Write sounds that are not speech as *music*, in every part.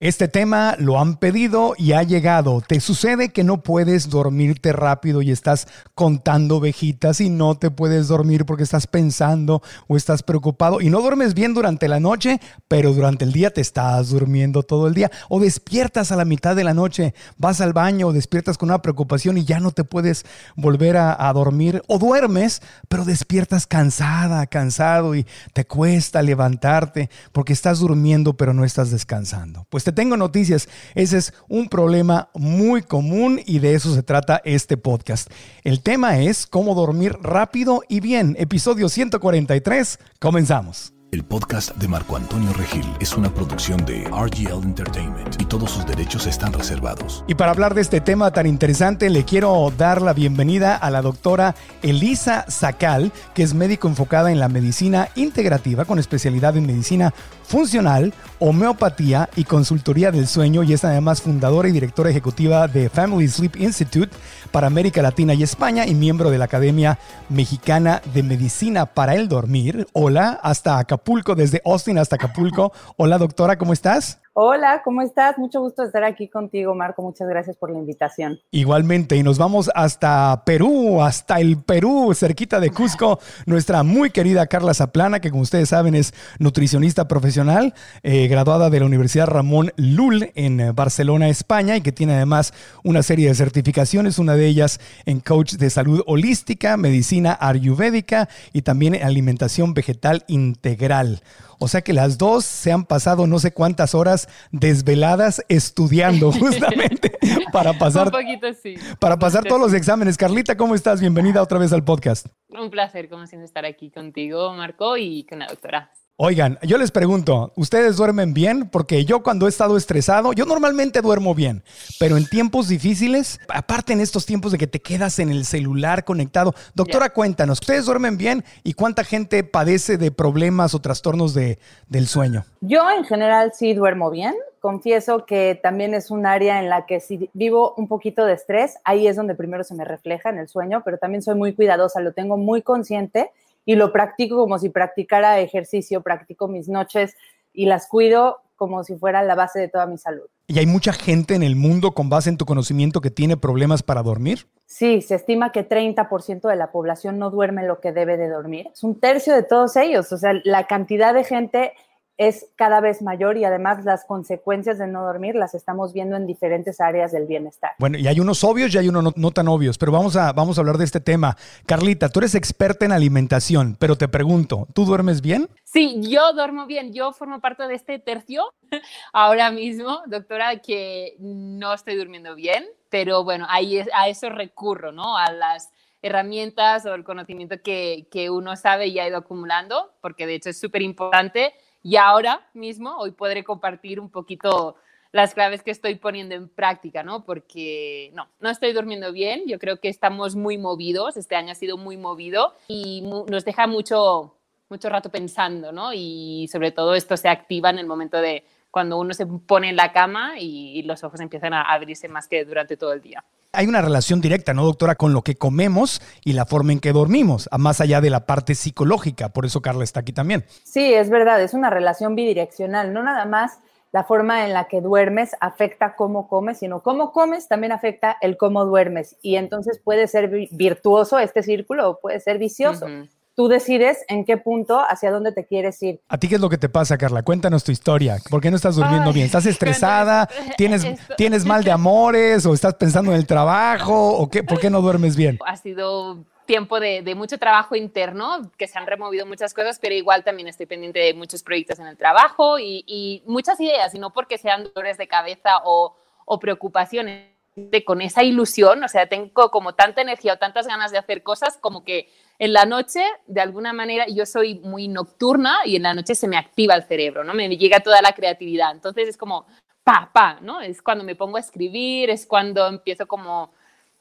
Este tema lo han pedido y ha llegado. ¿Te sucede que no puedes dormirte rápido y estás contando ovejitas y no te puedes dormir porque estás pensando o estás preocupado y no duermes bien durante la noche, pero durante el día te estás durmiendo todo el día? O despiertas a la mitad de la noche, vas al baño o despiertas con una preocupación y ya no te puedes volver a, a dormir. O duermes, pero despiertas cansada, cansado y te cuesta levantarte porque estás durmiendo pero no estás descansando. Pues te tengo noticias. Ese es un problema muy común y de eso se trata este podcast. El tema es cómo dormir rápido y bien. Episodio 143. Comenzamos. El podcast de Marco Antonio Regil es una producción de RGL Entertainment y todos sus derechos están reservados. Y para hablar de este tema tan interesante, le quiero dar la bienvenida a la doctora Elisa Sacal, que es médico enfocada en la medicina integrativa con especialidad en medicina funcional, homeopatía y consultoría del sueño y es además fundadora y directora ejecutiva de Family Sleep Institute para América Latina y España y miembro de la Academia Mexicana de Medicina para el Dormir. Hola, hasta Acapulco, desde Austin hasta Acapulco. Hola doctora, ¿cómo estás? Hola, ¿cómo estás? Mucho gusto estar aquí contigo, Marco. Muchas gracias por la invitación. Igualmente, y nos vamos hasta Perú, hasta el Perú, cerquita de Cusco, nuestra muy querida Carla Zaplana, que como ustedes saben es nutricionista profesional, eh, graduada de la Universidad Ramón Lul en Barcelona, España, y que tiene además una serie de certificaciones, una de ellas en coach de salud holística, medicina ayurvédica y también en alimentación vegetal integral. O sea que las dos se han pasado no sé cuántas horas desveladas estudiando *laughs* justamente para pasar, Un poquito, sí. para pasar todos los exámenes. Carlita, ¿cómo estás? Bienvenida otra vez al podcast. Un placer, como siempre, estar aquí contigo, Marco, y con la doctora. Oigan, yo les pregunto, ¿ustedes duermen bien? Porque yo cuando he estado estresado, yo normalmente duermo bien, pero en tiempos difíciles, aparte en estos tiempos de que te quedas en el celular conectado, doctora, cuéntanos, ¿ustedes duermen bien y cuánta gente padece de problemas o trastornos de, del sueño? Yo en general sí duermo bien. Confieso que también es un área en la que si vivo un poquito de estrés, ahí es donde primero se me refleja en el sueño, pero también soy muy cuidadosa, lo tengo muy consciente y lo practico como si practicara ejercicio, practico mis noches y las cuido como si fuera la base de toda mi salud. ¿Y hay mucha gente en el mundo con base en tu conocimiento que tiene problemas para dormir? Sí, se estima que 30% de la población no duerme lo que debe de dormir. Es un tercio de todos ellos, o sea, la cantidad de gente es cada vez mayor y además las consecuencias de no dormir las estamos viendo en diferentes áreas del bienestar. Bueno, y hay unos obvios y hay unos no, no, tan obvios, pero vamos a, vamos a hablar de este tema. Carlita, tú eres experta en alimentación, pero te pregunto, ¿tú duermes bien? Sí, yo duermo bien, yo formo parte de este tercio *laughs* ahora mismo, doctora, que no estoy durmiendo bien, pero bueno, ahí es, a eso recurro, ¿no? A las herramientas o el conocimiento que, que uno sabe y ha ido acumulando, porque de hecho es súper importante y ahora mismo, hoy podré compartir un poquito las claves que estoy poniendo en práctica, ¿no? Porque no, no estoy durmiendo bien, yo creo que estamos muy movidos, este año ha sido muy movido y nos deja mucho, mucho rato pensando, ¿no? Y sobre todo esto se activa en el momento de cuando uno se pone en la cama y, y los ojos empiezan a abrirse más que durante todo el día hay una relación directa, ¿no, doctora, con lo que comemos y la forma en que dormimos, más allá de la parte psicológica. Por eso Carla está aquí también. Sí, es verdad, es una relación bidireccional. No nada más la forma en la que duermes afecta cómo comes, sino cómo comes también afecta el cómo duermes. Y entonces puede ser virtuoso este círculo o puede ser vicioso. Uh -huh. Tú decides en qué punto, hacia dónde te quieres ir. ¿A ti qué es lo que te pasa, Carla? Cuéntanos tu historia. ¿Por qué no estás durmiendo bien? ¿Estás *laughs* estresada? ¿Tienes, ¿Tienes mal de amores? ¿O estás pensando en el trabajo? ¿O qué? ¿Por qué no duermes bien? Ha sido tiempo de, mucho trabajo interno, que se han removido muchas cosas, pero igual también estoy pendiente de muchos proyectos en el trabajo y, y muchas ideas, y no porque sean dolores de cabeza o, o preocupaciones de, con esa ilusión, o sea, tengo como tanta energía o tantas ganas de hacer cosas como que en la noche, de alguna manera, yo soy muy nocturna y en la noche se me activa el cerebro, ¿no? Me llega toda la creatividad. Entonces es como, pa, pa, ¿no? Es cuando me pongo a escribir, es cuando empiezo como,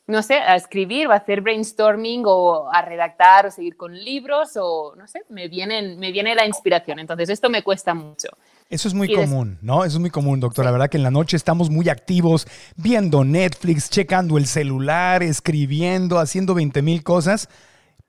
no sé, a escribir o a hacer brainstorming o a redactar o seguir con libros o, no sé, me, vienen, me viene la inspiración. Entonces esto me cuesta mucho. Eso es muy común, ¿no? Eso es muy común, doctor. La verdad que en la noche estamos muy activos, viendo Netflix, checando el celular, escribiendo, haciendo 20 mil cosas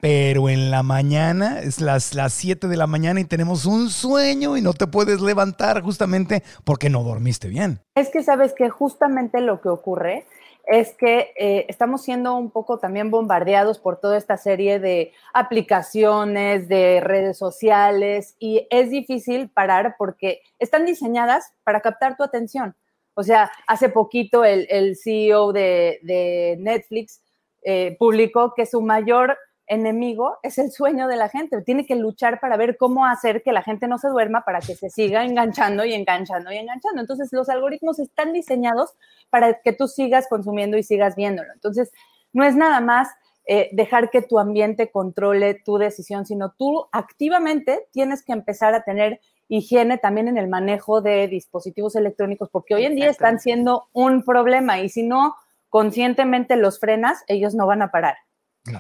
pero en la mañana, es las, las 7 de la mañana y tenemos un sueño y no te puedes levantar justamente porque no dormiste bien. Es que sabes que justamente lo que ocurre es que eh, estamos siendo un poco también bombardeados por toda esta serie de aplicaciones, de redes sociales y es difícil parar porque están diseñadas para captar tu atención. O sea, hace poquito el, CEO de, Netflix eh, publicó que su mayor enemigo es el sueño de la gente. Tiene que luchar para ver cómo hacer que la gente no se duerma para que se siga enganchando y enganchando y enganchando. Entonces, los algoritmos están diseñados para que tú sigas consumiendo y sigas viéndolo. Entonces, no es nada más eh, dejar que tu ambiente controle tu decisión, sino tú activamente tienes que empezar a tener higiene también en el manejo de dispositivos electrónicos, porque hoy en día están siendo un problema y si no conscientemente los frenas, ellos no van a parar.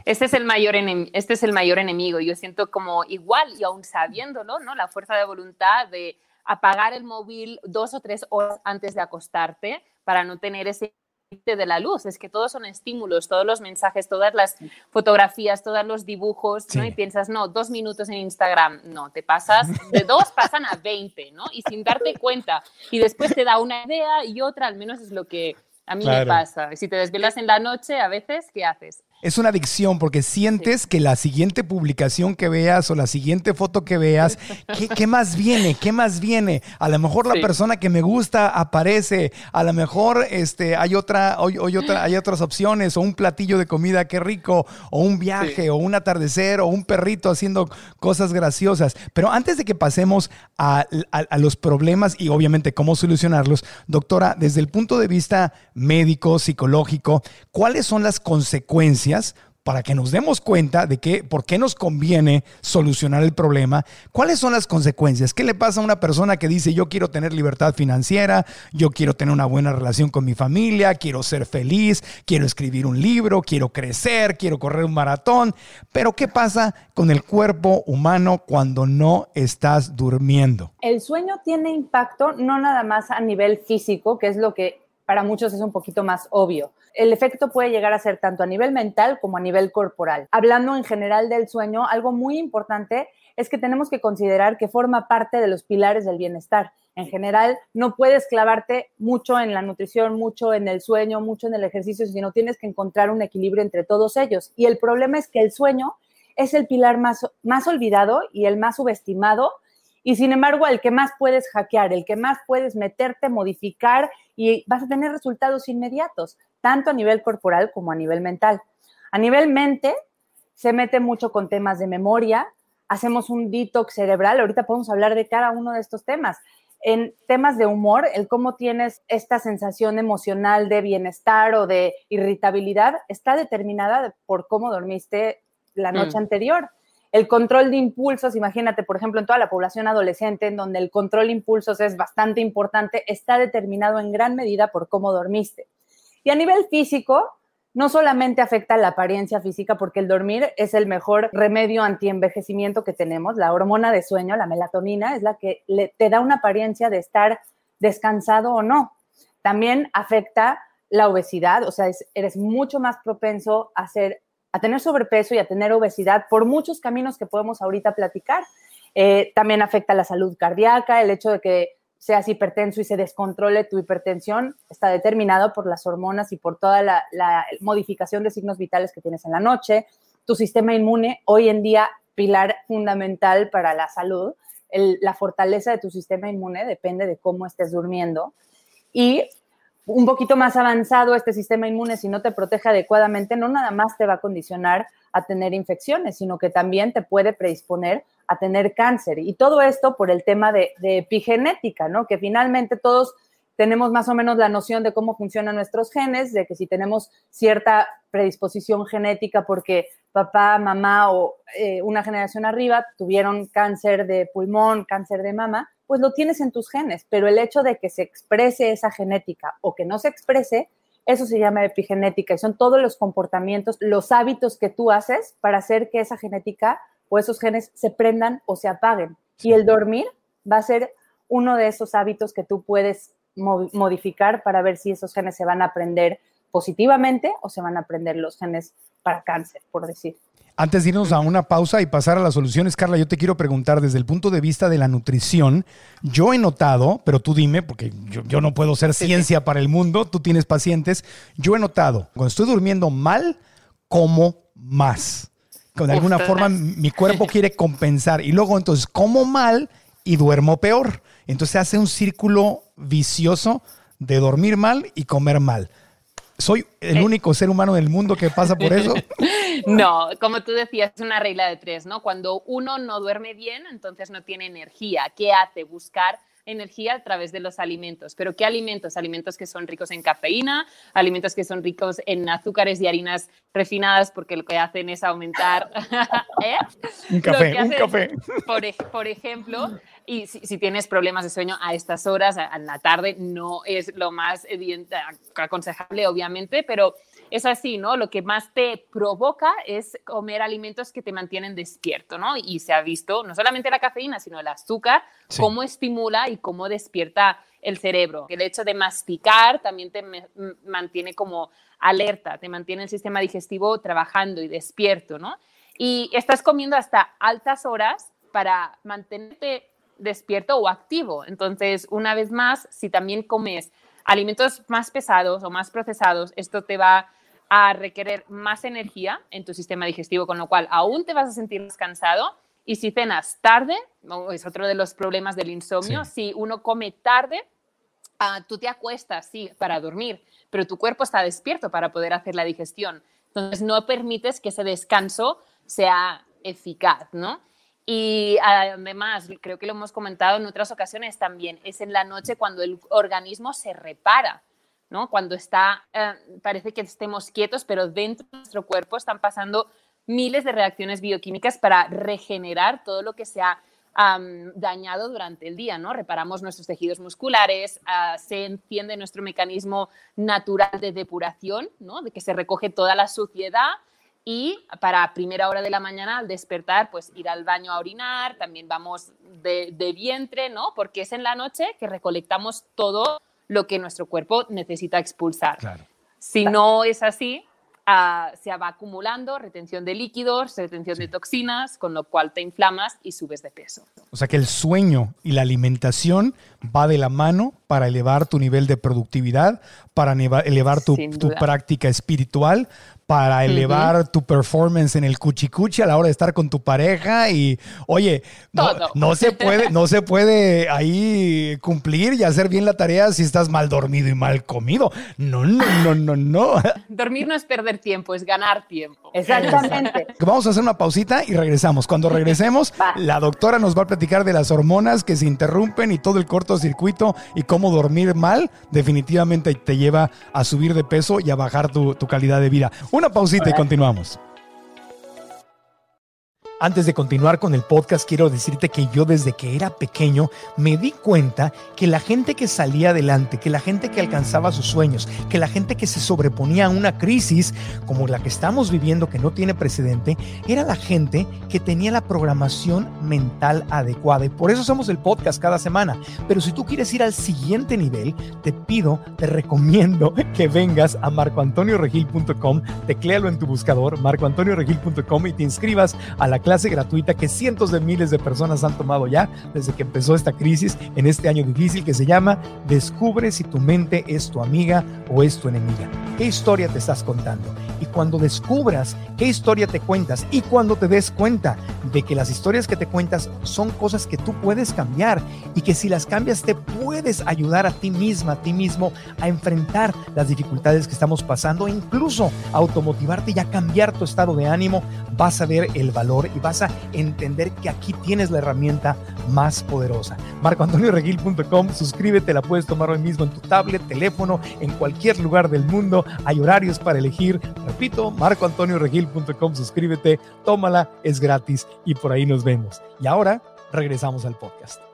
Este es, el mayor este es el mayor enemigo. Yo siento como igual, y aún sabiéndolo, ¿no? la fuerza de voluntad de apagar el móvil dos o tres horas antes de acostarte para no tener ese de la luz, es que todos son estímulos, todos los mensajes, todas las fotografías, todos los dibujos, ¿no? Y piensas, no, dos minutos en Instagram, no, te pasas, de dos pasan a 20, ¿no? Y sin darte cuenta, y después te da una idea y otra, al menos es lo que a mí me pasa. Si te desvelas en la noche, a veces, ¿qué haces? Es una adicción porque sientes que la siguiente publicación que veas o la siguiente foto que veas, ¿qué, más viene? ¿Qué más viene? A lo mejor la persona que me gusta aparece, a lo mejor este, hay, otra, hay, otra, hay otras opciones, o un platillo de comida, qué rico, o un viaje, o un atardecer, o un perrito haciendo cosas graciosas. Pero antes de que pasemos a, a los problemas y obviamente cómo solucionarlos, doctora, desde el punto de vista médico, psicológico, ¿cuáles son las consecuencias? Para que nos demos cuenta de que, por qué nos conviene solucionar el problema, cuáles son las consecuencias, qué le pasa a una persona que dice yo quiero tener libertad financiera, yo quiero tener una buena relación con mi familia, quiero ser feliz, quiero escribir un libro, quiero crecer, quiero correr un maratón, pero ¿qué pasa con el cuerpo humano cuando no estás durmiendo? El sueño tiene impacto no nada más a nivel físico, que es lo que para muchos es un poquito más obvio. El efecto puede llegar a ser tanto a nivel mental como a nivel corporal. Hablando en general del sueño, algo muy importante es que tenemos que considerar que forma parte de los pilares del bienestar. En general, no puedes clavarte mucho en la nutrición, mucho en el sueño, mucho en el ejercicio, sino tienes que encontrar un equilibrio entre todos ellos. Y el problema es que el sueño es el pilar más, más olvidado y el más subestimado y sin embargo el que más puedes hackear, el que más puedes meterte, modificar y vas a tener resultados inmediatos, tanto a nivel corporal como a nivel mental. A nivel mente, se mete mucho con temas de memoria, hacemos un detox cerebral, ahorita podemos hablar de cada uno de estos temas. En temas de humor, el cómo tienes esta sensación emocional de bienestar o de irritabilidad está determinada por cómo dormiste la noche mm. anterior. El control de impulsos, imagínate, por ejemplo, en toda la población adolescente, en donde el control de impulsos es bastante importante, está determinado en gran medida por cómo dormiste. Y a nivel físico, no solamente afecta la apariencia física, porque el dormir es el mejor remedio antienvejecimiento que tenemos. La hormona de sueño, la melatonina, es la que te da una apariencia de estar descansado o no. También afecta la obesidad, o sea, eres mucho más propenso a ser a tener sobrepeso y a tener obesidad por muchos caminos que podemos ahorita platicar. Eh, también afecta la salud cardíaca, el hecho de que seas hipertenso y se descontrole tu hipertensión está determinado por las hormonas y por toda la, modificación de signos vitales que tienes en la noche. Tu sistema inmune hoy en día pilar fundamental para la salud. la fortaleza de tu sistema inmune depende de cómo estés durmiendo. Y un poquito más avanzado este sistema inmune, si no te protege adecuadamente, no nada más te va a condicionar a tener infecciones, sino que también te puede predisponer a tener cáncer. Y todo esto por el tema de, epigenética, ¿no? Que finalmente todos tenemos más o menos la noción de cómo funcionan nuestros genes, de que si tenemos cierta predisposición genética porque papá, mamá o eh, una generación arriba tuvieron cáncer de pulmón, cáncer de mama, pues lo tienes en tus genes, pero el hecho de que se exprese esa genética o que no se exprese, eso se llama epigenética y son todos los comportamientos, los hábitos que tú haces para hacer que esa genética o esos genes se prendan o se apaguen. Y el dormir va a ser uno de esos hábitos que tú puedes modificar para ver si esos genes se van a aprender positivamente o se van a aprender los genes para cáncer, por decir. Antes de irnos a una pausa y pasar a las soluciones, Carla, yo te quiero preguntar desde el punto de vista de la nutrición. Yo he notado, pero tú dime, porque yo, no puedo ser ciencia para el mundo, tú tienes pacientes, yo he notado, cuando estoy durmiendo mal, como más. De alguna forma mi cuerpo *laughs* quiere compensar y luego entonces como mal y duermo peor. Entonces se hace un círculo vicioso de dormir mal y comer mal. ¿Soy el eh. único ser humano del mundo que pasa por eso? *laughs* No, como tú decías, es una regla de tres, ¿no? Cuando uno no duerme bien, entonces no tiene energía. ¿Qué hace? Buscar energía a través de los alimentos. ¿Pero qué alimentos? Alimentos que son ricos en cafeína, alimentos que son ricos en azúcares y harinas refinadas porque lo que hacen es aumentar... *laughs* ¿eh? Un café, un café. Por, ejemplo, y si, tienes problemas de sueño a estas horas, en la tarde, no es lo más aconsejable, obviamente, pero es así, ¿no? Lo que más te provoca es comer alimentos que te mantienen despierto, ¿no? Y se ha visto no solamente la cafeína, sino el azúcar, cómo estimula y cómo despierta el cerebro. El hecho de masticar también te mantiene como alerta, te mantiene el sistema digestivo trabajando y despierto, ¿no? Y estás comiendo hasta altas horas para mantenerte despierto o activo. Entonces, una vez más, si también comes alimentos más pesados o más procesados, esto te va a requerir más energía en tu sistema digestivo, con lo cual aún te vas a sentir más cansado. Y si cenas tarde, es otro de los problemas del insomnio, si uno come tarde, ah, tú te acuestas, sí, para dormir, pero tu cuerpo está despierto para poder hacer la digestión. Entonces no permites que ese descanso sea eficaz, ¿no? Y además, creo que lo hemos comentado en otras ocasiones también, es en la noche cuando el organismo se repara. ¿no? Cuando está, eh, parece que estemos quietos, pero dentro de nuestro cuerpo están pasando miles de reacciones bioquímicas para regenerar todo lo que se ha dañado durante el día, ¿no? Reparamos nuestros tejidos musculares, ah, se enciende nuestro mecanismo natural de depuración, ¿no? De que se recoge toda la suciedad y para primera hora de la mañana al despertar, pues ir al baño a orinar, también vamos de, de vientre, ¿no? Porque es en la noche que recolectamos todo lo que nuestro cuerpo necesita expulsar. Si no es así, ah, se va acumulando retención de líquidos, retención de toxinas, con lo cual te inflamas y subes de peso. O sea que el sueño y la alimentación va de la mano para elevar tu nivel de productividad, para elevar tu, tu práctica espiritual, para elevar tu performance en el cuchicuchi a la hora de estar con tu pareja y oye, no, se *laughs* puede, no se puede ahí cumplir y hacer bien la tarea si estás mal dormido y mal comido. No, no, no, no, no. *laughs* Dormir no es perder tiempo, es ganar tiempo. Exactamente. *laughs* Vamos a hacer una pausita y regresamos. Cuando regresemos, la doctora nos va a platicar de las hormonas que se interrumpen y todo el cortocircuito y cómo dormir mal definitivamente te lleva a subir de peso y a bajar tu, tu calidad de vida. Una pausita y continuamos. Antes de continuar con el podcast, quiero decirte que yo desde que era pequeño me di cuenta que la gente que salía adelante, que la gente que alcanzaba sus sueños, que la gente que se sobreponía a una crisis como la que estamos viviendo, que no tiene precedente, era la gente que tenía la programación mental adecuada. Y por eso hacemos el podcast cada semana. Pero si tú quieres ir al siguiente nivel, te pido, te recomiendo *laughs* que vengas a marcoantonioregil.com, tecléalo en tu buscador, marcoantonioregil.com y te inscribas a la clase gratuita que cientos de miles de personas han tomado ya desde que empezó esta crisis en este año difícil que se llama Descubre si tu mente es tu amiga o es tu enemiga. ¿Qué historia te estás contando? cuando descubras qué historia te cuentas y cuando te des cuenta de que las historias que te cuentas son cosas que tú puedes cambiar y que si las cambias te puedes ayudar a ti misma, a ti mismo a enfrentar las dificultades que estamos pasando, e incluso automotivarte y a cambiar tu estado de ánimo, vas a ver el valor y vas a entender que aquí tienes la herramienta más poderosa. MarcoAntonioRegil.com, suscríbete, la puedes tomar hoy mismo en tu tablet, teléfono, en cualquier lugar del mundo. Hay horarios para elegir. Repito, marcoantonioregil.com, suscríbete, tómala, es gratis y por ahí nos vemos. Y ahora regresamos al podcast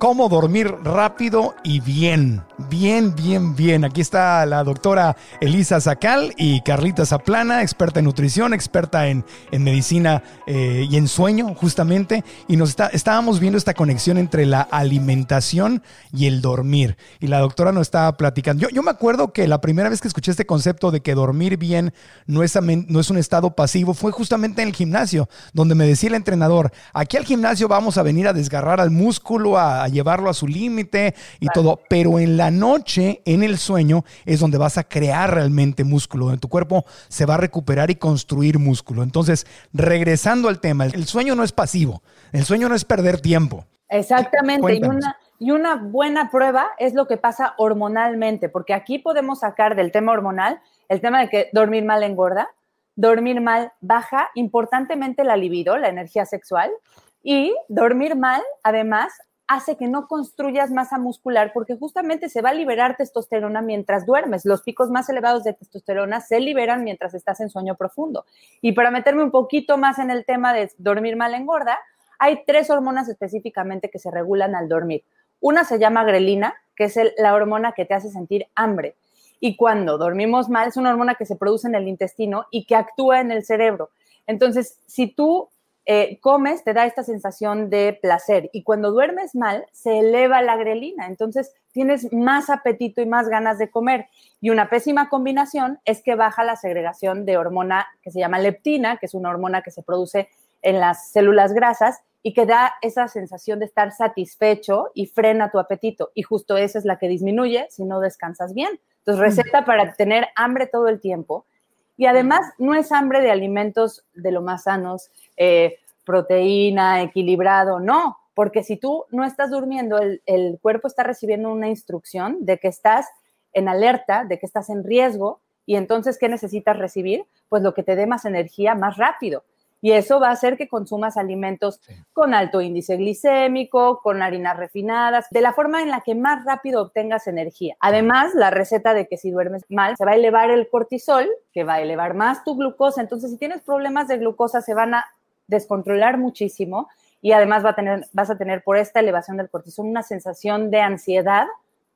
cómo dormir rápido y bien. Bien, bien, bien. Aquí está la doctora Elisa Zacal y Carlita Zaplana, experta en nutrición, experta en, en medicina eh, y en sueño, justamente. Y nos está, estábamos viendo esta conexión entre la alimentación y el dormir. Y la doctora nos estaba platicando. Yo, yo me acuerdo que la primera vez que escuché este concepto de que dormir bien no es, no es un estado pasivo fue justamente en el gimnasio, donde me decía el entrenador, aquí al gimnasio vamos a venir a desgarrar al músculo, a llevarlo a su límite y todo, pero en la noche, en el sueño, es donde vas a crear realmente músculo, donde tu cuerpo se va a recuperar y construir músculo. Entonces, regresando al tema, el sueño no es pasivo, el sueño no es perder tiempo. Exactamente, y una, y una buena prueba es lo que pasa hormonalmente, porque aquí podemos sacar del tema hormonal el tema de que dormir mal engorda, dormir mal baja importantemente la libido, la energía sexual, y dormir mal, además, hace que no construyas masa muscular porque justamente se va a liberar testosterona mientras duermes. Los picos más elevados de testosterona se liberan mientras estás en sueño profundo. Y para meterme un poquito más en el tema de dormir mal engorda, hay tres hormonas específicamente que se regulan al dormir. Una se llama grelina, que es la hormona que te hace sentir hambre. Y cuando dormimos mal, es una hormona que se produce en el intestino y que actúa en el cerebro. Entonces, si tú eh, comes, te da esta sensación de placer y cuando duermes mal, se eleva la grelina, entonces tienes más apetito y más ganas de comer. Y una pésima combinación es que baja la segregación de hormona que se llama leptina, que es una hormona que se produce en las células grasas y que da esa sensación de estar satisfecho y frena tu apetito. Y justo esa es la que disminuye si no descansas bien. Entonces, receta para tener hambre todo el tiempo. Y además, no es hambre de alimentos de lo más sanos, eh, proteína, equilibrado, no, porque si tú no estás durmiendo, el, el cuerpo está recibiendo una instrucción de que estás en alerta, de que estás en riesgo, y entonces, ¿qué necesitas recibir? Pues lo que te dé más energía más rápido. Y eso va a hacer que consumas alimentos con alto índice glicémico, con harinas refinadas, de la forma en la que más rápido obtengas energía. Además, la receta de que si duermes mal, se va a elevar el cortisol, que va a elevar más tu glucosa. Entonces, si tienes problemas de glucosa, se van a descontrolar muchísimo y además va a tener, vas a tener por esta elevación del cortisol una sensación de ansiedad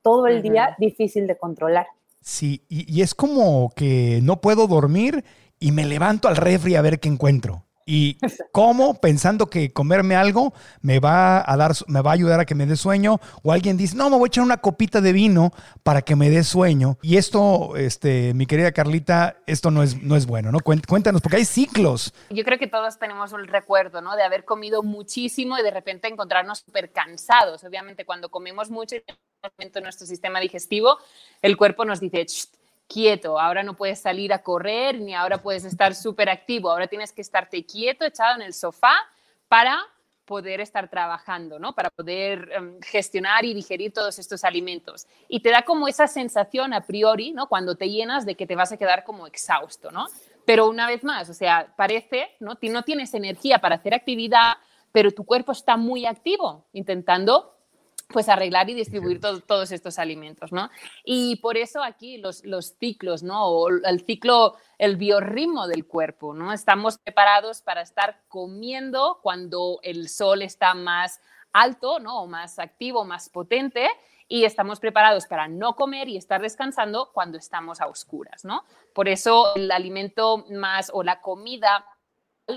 todo el día difícil de controlar. Sí, y, y, es como que no puedo dormir y me levanto al refri a ver qué encuentro. Y como pensando que comerme algo me va a dar, me va a ayudar a que me dé sueño. O alguien dice, no, me voy a echar una copita de vino para que me dé sueño. Y esto, este, mi querida Carlita, esto no es, no es bueno, ¿no? Cuéntanos, porque hay ciclos. Yo creo que todos tenemos un recuerdo, ¿no? De haber comido muchísimo y de repente encontrarnos súper cansados. Obviamente, cuando comemos mucho y en nuestro sistema digestivo, el cuerpo nos dice, quieto, ahora no puedes salir a correr ni ahora puedes estar súper activo, ahora tienes que estarte quieto, echado en el sofá para poder estar trabajando, ¿no? Para poder em, gestionar y digerir todos estos alimentos. Y te da como esa sensación a priori, ¿no? Cuando te llenas de que te vas a quedar como exhausto, ¿no? Pero una vez más, o sea, parece, ¿no? No tienes energía para hacer actividad, pero tu cuerpo está muy activo, intentando pues arreglar y distribuir todos estos alimentos, ¿no? Y por eso aquí los, ciclos, ¿no? O el ciclo, el biorritmo del cuerpo, ¿no? Estamos preparados para estar comiendo cuando el sol está más alto, ¿no? O más activo, más potente, y estamos preparados para no comer y estar descansando cuando estamos a oscuras, ¿no? Por eso el alimento más o la comida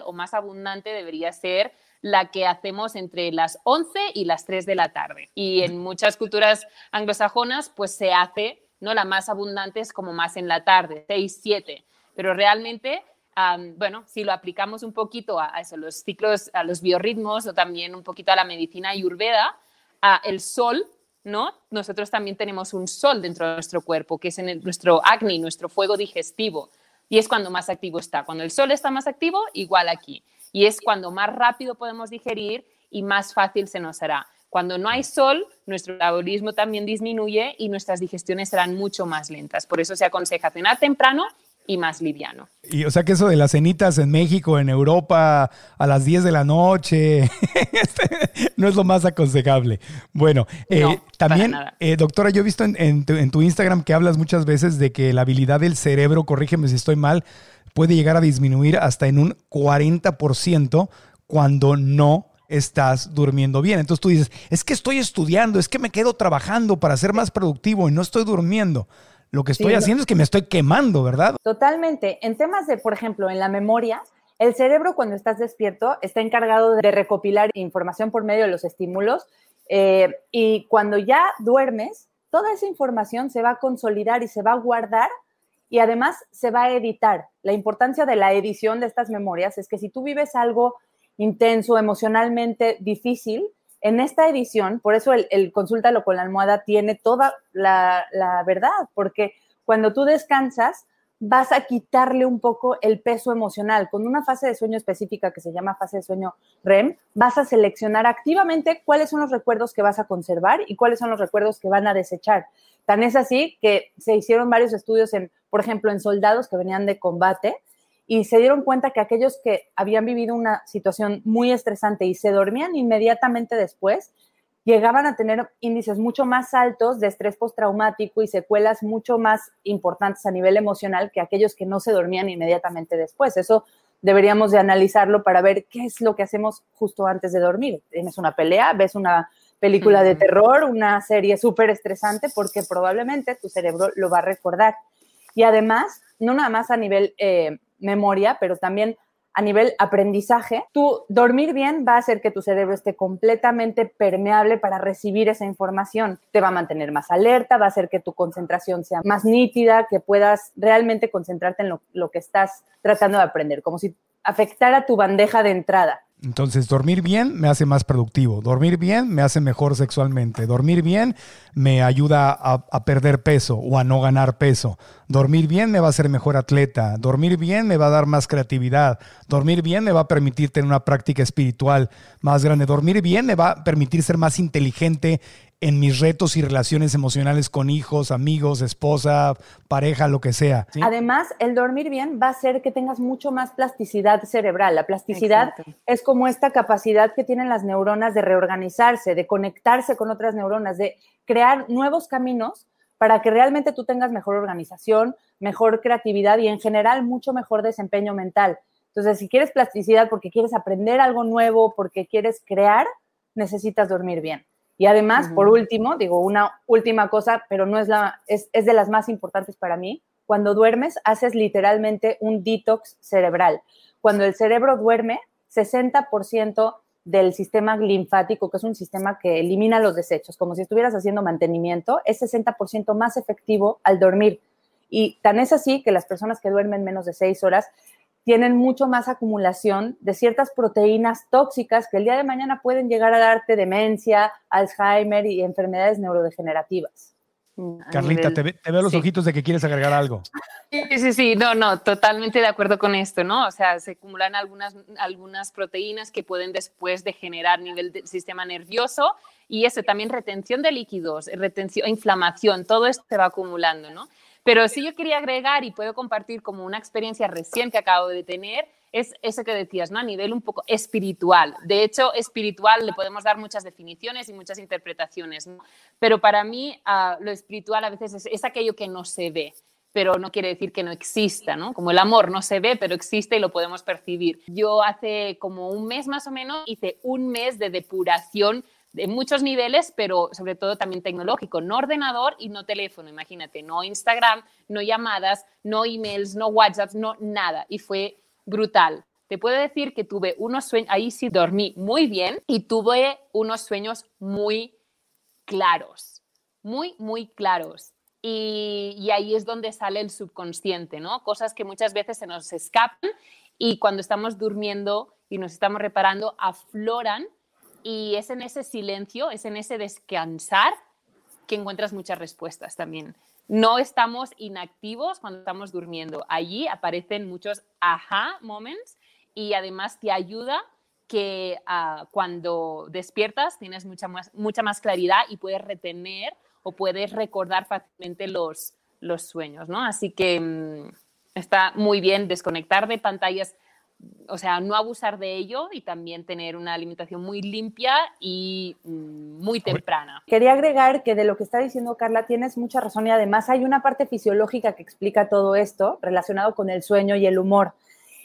o más abundante debería ser la que hacemos entre las 11 y las 3 de la tarde. Y en muchas culturas anglosajonas, pues se hace, ¿no? La más abundante es como más en la tarde, 6, 7. Pero realmente, bueno, si lo aplicamos un poquito a, eso, los ciclos, a los biorritmos o también un poquito a la medicina ayurveda, el sol ¿no? Nosotros también tenemos un sol dentro de nuestro cuerpo, que es nuestro acné, nuestro fuego digestivo. Y es cuando más activo está. Cuando el sol está más activo, igual aquí. Y es cuando más rápido podemos digerir y más fácil se nos hará. Cuando no hay sol, nuestro metabolismo también disminuye y nuestras digestiones serán mucho más lentas. Por eso se aconseja cenar temprano y más liviano. Y o sea que eso de las cenitas en México, en Europa, a las 10 de la noche, *laughs* este, no es lo más aconsejable. Bueno, eh, también, eh, doctora, yo he visto en, tu, Instagram que hablas muchas veces de que la habilidad del cerebro, corrígeme si estoy mal, puede llegar a disminuir hasta en un 40% cuando no estás durmiendo bien. Entonces tú dices, es que estoy estudiando, es que me quedo trabajando para ser más productivo y no estoy durmiendo. Lo que estoy haciendo es que me estoy quemando, ¿verdad? Totalmente. En temas de, por ejemplo, en la memoria, el cerebro cuando estás despierto está encargado de recopilar información por medio de los estímulos eh, y cuando ya duermes, toda esa información se va a consolidar y se va a guardar y además se va a editar. La importancia de la edición de estas memorias es que si tú vives algo intenso, emocionalmente difícil, en esta edición, por eso el, el Consúltalo con la almohada tiene toda la, verdad, porque cuando tú descansas, vas a quitarle un poco el peso emocional. Con una fase de sueño específica que se llama fase de sueño REM, vas a seleccionar activamente cuáles son los recuerdos que vas a conservar y cuáles son los recuerdos que van a desechar. Tan es así que se hicieron varios estudios en, por ejemplo, en soldados que venían de combate y se dieron cuenta que aquellos que habían vivido una situación muy estresante y se dormían inmediatamente después, llegaban a tener índices mucho más altos de estrés postraumático y secuelas mucho más importantes a nivel emocional que aquellos que no se dormían inmediatamente después. Eso deberíamos de analizarlo para ver qué es lo que hacemos justo antes de dormir. Tienes una pelea, ves una película de terror, una serie súper estresante, porque probablemente tu cerebro lo va a recordar. Y además, no nada más a nivel eh, memoria, pero también a nivel aprendizaje, tú dormir bien va a hacer que tu cerebro esté completamente permeable para recibir esa información. Te va a mantener más alerta, va a hacer que tu concentración sea más nítida, que puedas realmente concentrarte en lo, lo que estás tratando de aprender, como si afectara tu bandeja de entrada. Entonces, dormir bien me hace más productivo, dormir bien me hace mejor sexualmente, dormir bien me ayuda a, perder peso o a no ganar peso, dormir bien me va a hacer mejor atleta, dormir bien me va a dar más creatividad, dormir bien me va a permitir tener una práctica espiritual más grande, dormir bien me va a permitir ser más inteligente en mis retos y relaciones emocionales con hijos, amigos, esposa, pareja, lo que sea. Además, el dormir bien va a hacer que tengas mucho más plasticidad cerebral. La plasticidad es como esta capacidad que tienen las neuronas de reorganizarse, de conectarse con otras neuronas, de crear nuevos caminos para que realmente tú tengas mejor organización, mejor creatividad y en general mucho mejor desempeño mental. Entonces, si quieres plasticidad porque quieres aprender algo nuevo, porque quieres crear, necesitas dormir bien. Y además, por último, digo una última cosa, pero no es la, es, es de las más importantes para mí. Cuando duermes, haces literalmente un detox cerebral. Cuando el cerebro duerme, 60% del sistema linfático, que es un sistema que elimina los desechos, como si estuvieras haciendo mantenimiento, es 60% más efectivo al dormir. Y tan es así que las personas que duermen menos de 6 horas tienen mucho más acumulación de ciertas proteínas tóxicas que el día de mañana pueden llegar a darte demencia, Alzheimer y enfermedades neurodegenerativas. Mm, Carlita, te, veo los ojitos de que quieres agregar algo. Sí, sí, sí, no, no, totalmente de acuerdo con esto, ¿no? O sea, se acumulan algunas, algunas proteínas que pueden después degenerar nivel del sistema nervioso y eso, también retención de líquidos, retención, inflamación, todo esto se va acumulando, ¿no? Pero sí yo quería agregar y puedo compartir como una experiencia recién que acabo de tener, es eso que decías, ¿no? A nivel un poco espiritual. De hecho, espiritual le podemos dar muchas definiciones y muchas interpretaciones, ¿no? Pero para mí ah, lo espiritual a veces es, aquello que no se ve pero no quiere decir que no exista, ¿no? Como el amor no se ve, pero existe y lo podemos percibir. Yo hace como un mes más o menos hice un mes de depuración de muchos niveles, pero sobre todo también tecnológico, no ordenador y no teléfono, imagínate, no Instagram, no llamadas, no emails, no WhatsApp, no nada. Y fue brutal. Te puedo decir que tuve unos sueños, ahí sí dormí muy bien y tuve unos sueños muy claros, muy, muy claros. Y, y, ahí es donde sale el subconsciente, ¿no? Cosas que muchas veces se nos escapan y cuando estamos durmiendo y nos estamos reparando, afloran y es en ese silencio, es en ese descansar que encuentras muchas respuestas también. No estamos inactivos cuando estamos durmiendo. Allí aparecen muchos aha moments y además te ayuda que ah, cuando despiertas tienes mucha más, mucha más claridad y puedes retener o puedes recordar fácilmente los, los sueños, ¿no? Así que mm, está muy bien desconectar de pantallas, o sea, no abusar de ello y también tener una alimentación muy limpia y mm, muy temprana. Quería agregar que de lo que está diciendo Carla tienes mucha razón y además hay una parte fisiológica que explica todo esto relacionado con el sueño y el humor.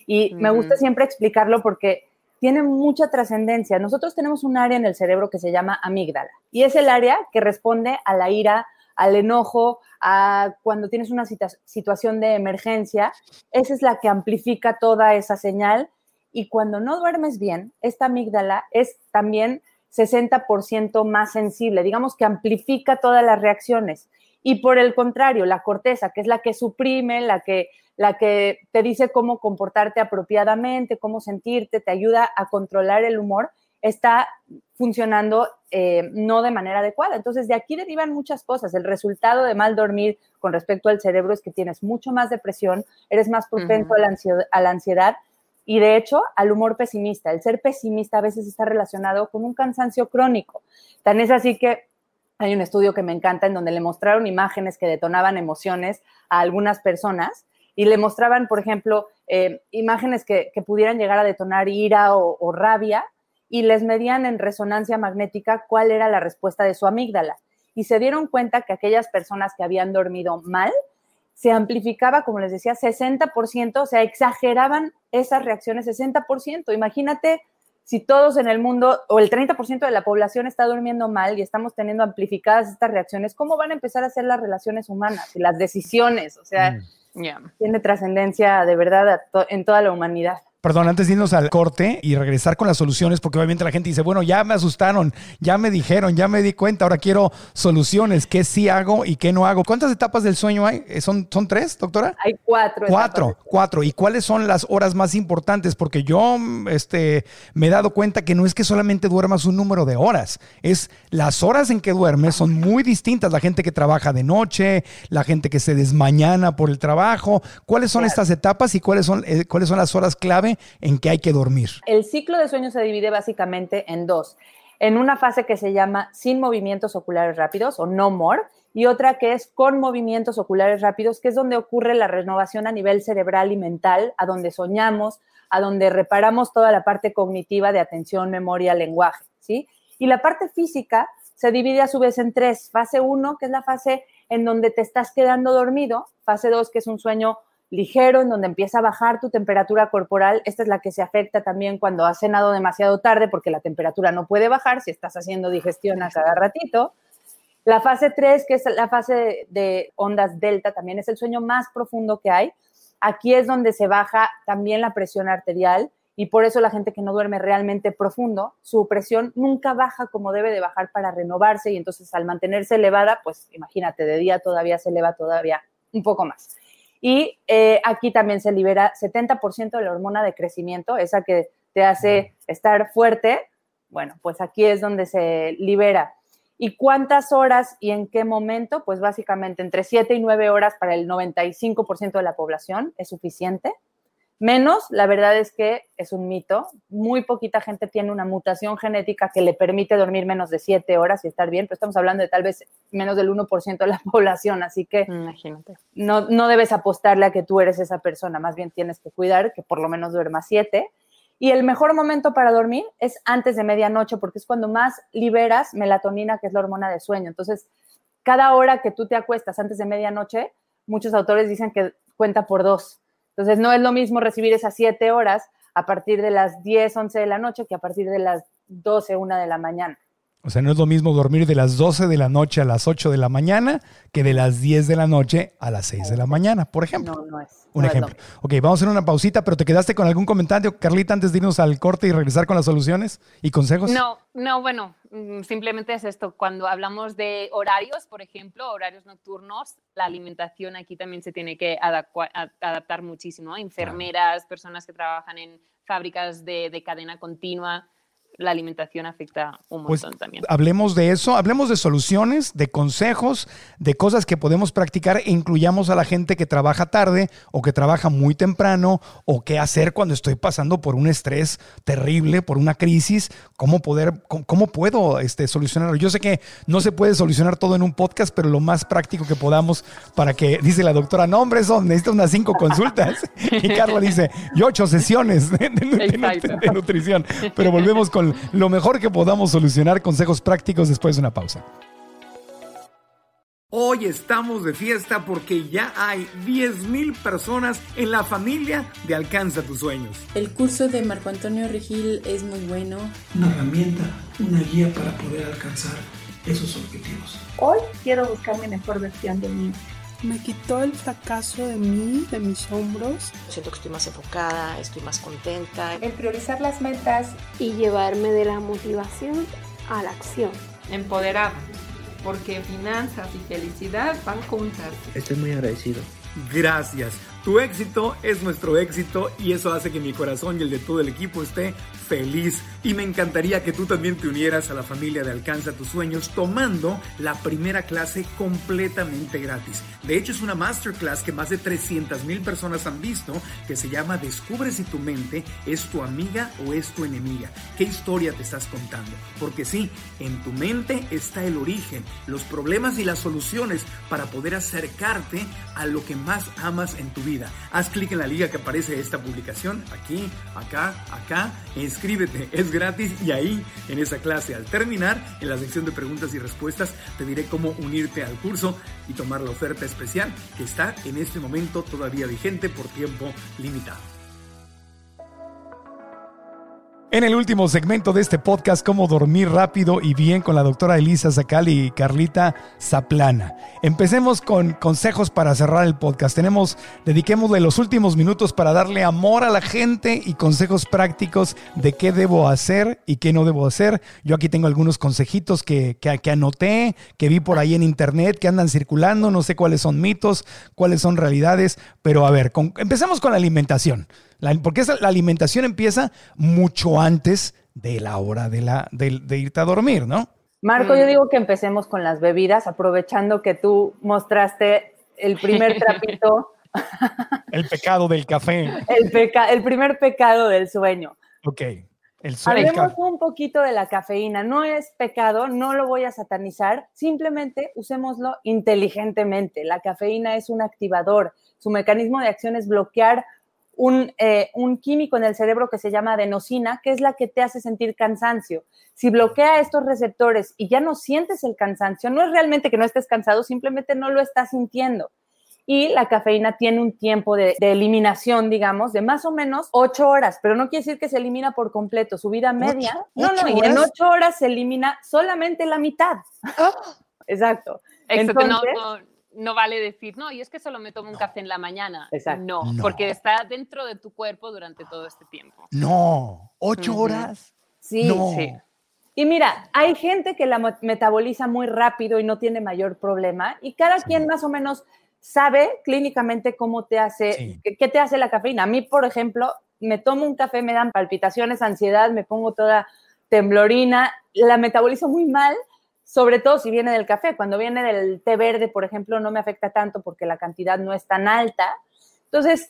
Y me gusta siempre explicarlo porque tiene mucha trascendencia. Nosotros tenemos un área en el cerebro que se llama amígdala y es el área que responde a la ira, al enojo, a cuando tienes una situación de emergencia. Esa es la que amplifica toda esa señal y cuando no duermes bien, esta amígdala es también 60% más sensible, digamos que amplifica todas las reacciones. Y por el contrario, la corteza, que es la que suprime, la que la que te dice cómo comportarte apropiadamente, cómo sentirte, te ayuda a controlar el humor, está funcionando eh, no de manera adecuada. Entonces, de aquí derivan muchas cosas. El resultado de mal dormir con respecto al cerebro es que tienes mucho más depresión, eres más propenso a, la ansiedad, a la ansiedad y, de hecho, al humor pesimista. El ser pesimista a veces está relacionado con un cansancio crónico. Tan es así que hay un estudio que me encanta en donde le mostraron imágenes que detonaban emociones a algunas personas y le mostraban, por ejemplo, eh, imágenes que, pudieran llegar a detonar ira o, rabia y les medían en resonancia magnética cuál era la respuesta de su amígdala. Y se dieron cuenta que aquellas personas que habían dormido mal, se amplificaba, como les decía, 60%, o sea, exageraban esas reacciones 60%. Imagínate si todos en el mundo o el 30% de la población está durmiendo mal y estamos teniendo amplificadas estas reacciones, ¿cómo van a empezar a ser las relaciones humanas y las decisiones? O sea, mm. Tiene trascendencia de verdad en toda la humanidad. Perdón, antes de irnos al corte y regresar con las soluciones, porque obviamente la gente dice, bueno, ya me asustaron, ya me dijeron, ya me di cuenta, ahora quiero soluciones, qué sí hago y qué no hago. ¿Cuántas etapas del sueño hay? Eh, ¿Son, son tres, doctora? Hay cuatro. Cuatro, cuatro. ¿Y cuáles son las horas más importantes? Porque yo este, me he dado cuenta que no es que solamente duermas un número de horas, es las horas en que duermes son muy distintas. La gente que trabaja de noche, la gente que se desmañana por el trabajo. ¿Cuáles son estas etapas y cuáles son, eh, cuáles son las horas clave? En que hay que dormir? El ciclo de sueño se divide básicamente en dos. En una fase que se llama sin movimientos oculares rápidos o no more y otra que es con movimientos oculares rápidos, que es donde ocurre la renovación a nivel cerebral y mental, a donde soñamos, a donde reparamos toda la parte cognitiva de atención, memoria, lenguaje, ¿sí? Y la parte física se divide a su vez en tres. Fase 1, que es la fase en donde te estás quedando dormido. Fase 2, que es un sueño ligero, en donde empieza a bajar tu temperatura corporal. Esta es la que se afecta también cuando has cenado demasiado tarde, porque la temperatura no puede bajar si estás haciendo digestión a cada ratito. La fase 3, que es la fase de ondas delta, también es el sueño más profundo que hay. Aquí es donde se baja también la presión arterial y por eso la gente que no duerme realmente profundo, su presión nunca baja como debe de bajar para renovarse y entonces al mantenerse elevada, pues imagínate, de día todavía se eleva todavía un poco más. Y eh, aquí también se libera 70% de la hormona de crecimiento, esa que te hace estar fuerte. Bueno, pues aquí es donde se libera. ¿Y cuántas horas y en qué momento? Pues básicamente entre 7 y 9 horas para el 95% de la población es suficiente. Menos, la verdad es que es un mito. Muy poquita gente tiene una mutación genética que le permite dormir menos de siete horas y estar bien, pero estamos hablando de tal vez menos del 1% de la *laughs* población, así que Imagínate. No, no debes apostarle a que tú eres esa persona, más bien tienes que cuidar que por lo menos duerma siete. Y el mejor momento para dormir es antes de medianoche, porque es cuando más liberas melatonina, que es la hormona de sueño. Entonces, cada hora que tú te acuestas antes de medianoche, muchos autores dicen que cuenta por dos. Entonces, no es lo mismo recibir esas siete horas a partir de las 10, 11 de la noche que a partir de las 12, 1 de la mañana. O sea, no es lo mismo dormir de las 12 de la noche a las 8 de la mañana que de las 10 de la noche a las 6 de la mañana, por ejemplo. No, no es. Un ejemplo. ok, vamos a hacer una pausita, pero ¿te quedaste con algún comentario, Carlita, antes de irnos al corte y regresar con las soluciones y consejos? No, no, bueno, mm, simplemente es esto. Cuando hablamos de horarios, por ejemplo, horarios nocturnos, la alimentación aquí también se tiene que adaptar muchísimo. Enfermeras, personas que trabajan en fábricas de, de cadena continua la alimentación afecta un Pues montón también. hablemos de eso, hablemos de soluciones, de consejos, de cosas que podemos practicar e incluyamos a la gente que trabaja tarde o que trabaja muy temprano o qué hacer cuando estoy pasando por un estrés terrible, por una crisis, cómo poder, cómo, cómo puedo este, solucionarlo. Yo sé que no se puede solucionar todo en un podcast, pero lo más práctico que podamos para que, dice la doctora, no hombre, son, necesito unas cinco consultas. *laughs* Y Carla dice, y ocho sesiones de, de- de- Exacto. de nutrición. Pero volvemos con lo mejor que podamos solucionar, consejos prácticos después de una pausa. Hoy estamos de fiesta porque ya hay 10.000 personas en la familia de Alcanza tus sueños. El curso de Marco Antonio Regil es muy bueno. una herramienta, una guía para poder alcanzar esos objetivos. Hoy quiero buscar mi mejor versión de mí. Me quitó el fracaso de mí, de mis hombros. Siento que estoy más enfocada, estoy más contenta. El priorizar las metas y llevarme de la motivación a la acción. Empoderar, porque finanzas y felicidad van juntas. Estoy muy agradecido. Gracias. Tu éxito es nuestro éxito y eso hace que mi corazón y el de todo el equipo esté feliz. Y me encantaría que tú también te unieras a la familia de Alcanza tus sueños tomando la primera clase completamente gratis. De hecho, es una masterclass que más de 300 mil personas han visto que se llama Descubre si tu mente es tu amiga o es tu enemiga. ¿Qué historia te estás contando? Porque sí, en tu mente está el origen, los problemas y las soluciones para poder acercarte a lo que más amas en tu vida. Haz clic en la liga que aparece esta publicación, aquí, acá, acá, inscríbete, es gratis y ahí, en esa clase, al terminar, en la sección de preguntas y respuestas, te diré cómo unirte al curso y tomar la oferta especial que está en este momento todavía vigente por tiempo limitado. En el último segmento de este podcast, Cómo dormir rápido y bien con la doctora Elisa Zacal y Carlita Zaplana. Empecemos con consejos para cerrar el podcast. Tenemos, dediquémosle los últimos minutos para darle amor a la gente y consejos prácticos de qué debo hacer y qué no debo hacer. Yo aquí tengo algunos consejitos que, que, que anoté, que vi por ahí en internet, que andan circulando. No sé cuáles son mitos, cuáles son realidades, pero a ver, con- empecemos con la alimentación. La- porque esa- la alimentación empieza mucho antes de la hora de, la, de, de irte a dormir, ¿no? Marco, yo digo que empecemos con las bebidas, aprovechando que tú mostraste el primer *laughs* trapito, El pecado del café. el, peca- el primer pecado del sueño. Ok. El sueño. Hablemos un poquito de la cafeína. No es pecado, no lo voy a satanizar, simplemente usémoslo inteligentemente. La cafeína es un activador. Su mecanismo de acción es bloquear un, eh, un químico en el cerebro que se llama adenosina, que es la que te hace sentir cansancio. Si bloquea estos receptores y ya no sientes el cansancio, no es realmente que no estés cansado, simplemente no lo estás sintiendo y la cafeína tiene un tiempo de, de eliminación, digamos, de más o menos ocho horas, pero no quiere decir que se elimina por completo. Su vida media, no, ocho no, y en horas? ocho horas se elimina solamente la mitad. Exacto. Exacto, no- Entonces- no, no vale decir, no, y es que solo me tomo un café en la mañana. Exacto. No, No. porque está dentro de tu cuerpo durante todo este tiempo. No, ocho horas. Sí, No. sí. Y mira, hay gente que la metaboliza muy rápido y no tiene mayor problema, y cada quien más o menos sabe clínicamente cómo te hace, Sí. qué te hace la cafeína. A mí, por ejemplo, me tomo un café, me dan palpitaciones, ansiedad, me pongo toda temblorina, la metabolizo muy mal, sobre todo si viene del café. Cuando viene del té verde, por ejemplo, no me afecta tanto porque la cantidad no es tan alta. Entonces,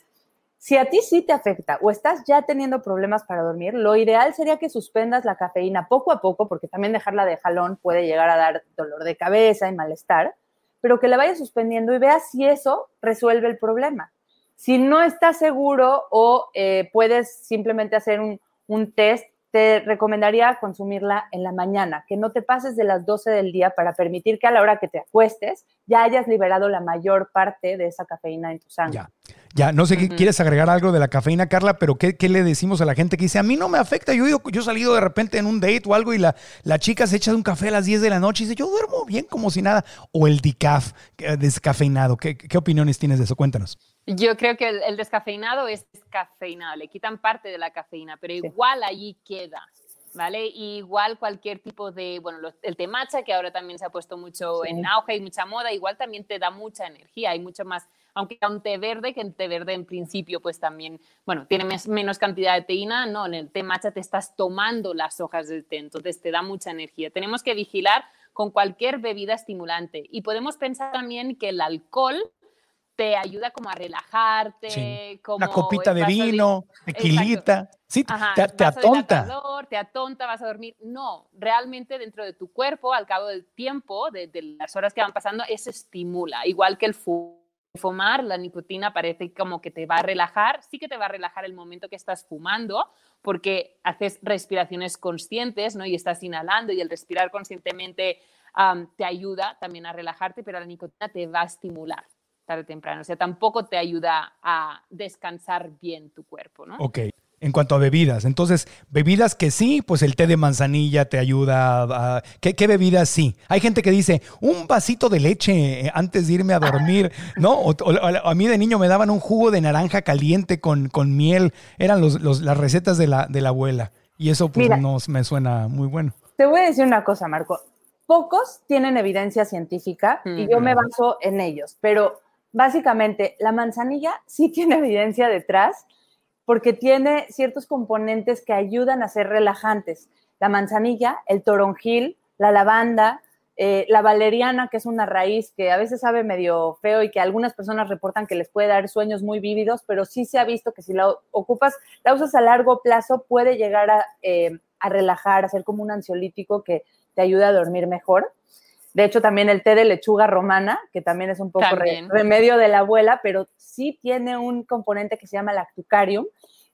si a ti sí te afecta o estás ya teniendo problemas para dormir, lo ideal sería que suspendas la cafeína poco a poco, porque también dejarla de jalón puede llegar a dar dolor de cabeza y malestar, pero que la vayas suspendiendo y veas si eso resuelve el problema. Si no estás seguro o eh, puedes simplemente hacer un, un test, te recomendaría consumirla en la mañana, que no te pases de las 12 del día para permitir que a la hora que te acuestes ya hayas liberado la mayor parte de esa cafeína en tu sangre. Ya. Ya, no sé, Ujú. ¿quieres agregar algo de la cafeína, Carla? Pero ¿qué, qué le decimos a la gente que dice, a mí no me afecta? Yo, he ido- yo he salido de repente en un date o algo y la, la chica se echa un café a las 10 de la noche y dice, yo duermo bien como si nada. O el decaf, eh, descafeinado. ¿Qué, qué opiniones tienes de eso? Cuéntanos. Yo creo que el, el descafeinado es descafeinado, le quitan parte de la cafeína, pero igual allí queda. ¿vale? igual cualquier tipo de, bueno, el té matcha, que ahora también se ha puesto mucho en auge y mucha moda, igual también te da mucha energía, hay mucho más, aunque un té verde, que el té verde en principio pues también, bueno, tiene menos cantidad de teína, no, en el té matcha te estás tomando las hojas del té, entonces te da mucha energía. Tenemos que vigilar con cualquier bebida estimulante y podemos pensar también que el alcohol te ayuda como a relajarte, como una copita de vino, tequilita, sí, te, te atonta. te atonta, vas a dormir. No, realmente dentro de tu cuerpo, al cabo del tiempo, de, las horas que van pasando, eso estimula, igual que el fumar, la nicotina parece como que te va a relajar, sí que te va a relajar el momento que estás fumando, porque haces respiraciones conscientes, ¿no? Y estás inhalando y el respirar conscientemente te ayuda también a relajarte, pero la nicotina te va a estimular tarde o temprano. O sea, tampoco te ayuda a descansar bien tu cuerpo, ¿no? Ok. En cuanto a bebidas, entonces, bebidas que sí, pues el té de manzanilla te ayuda a... ¿Qué, bebidas sí? Hay gente que dice, un vasito de leche antes de irme a dormir, *laughs* ¿no? a mí de niño me daban un jugo de naranja caliente con, con miel, eran las recetas de la, de la abuela, y eso pues no me suena muy bueno. Te voy a decir una cosa, Marco. Pocos tienen evidencia científica y yo me baso en ellos, pero básicamente, la manzanilla sí *laughs* tiene evidencia detrás porque tiene ciertos componentes que ayudan a ser relajantes. La manzanilla, el toronjil, la lavanda, eh, la valeriana, que es una raíz que a veces sabe medio feo y que algunas personas reportan que les puede dar sueños muy vívidos, pero sí se ha visto que si la ocupas, la usas a largo plazo, puede llegar a, eh, a relajar, a ser como un ansiolítico que te ayuda a dormir mejor. De hecho, también el té de lechuga romana, que también es un poco remedio de la abuela, pero sí tiene un componente que se llama lactucarium,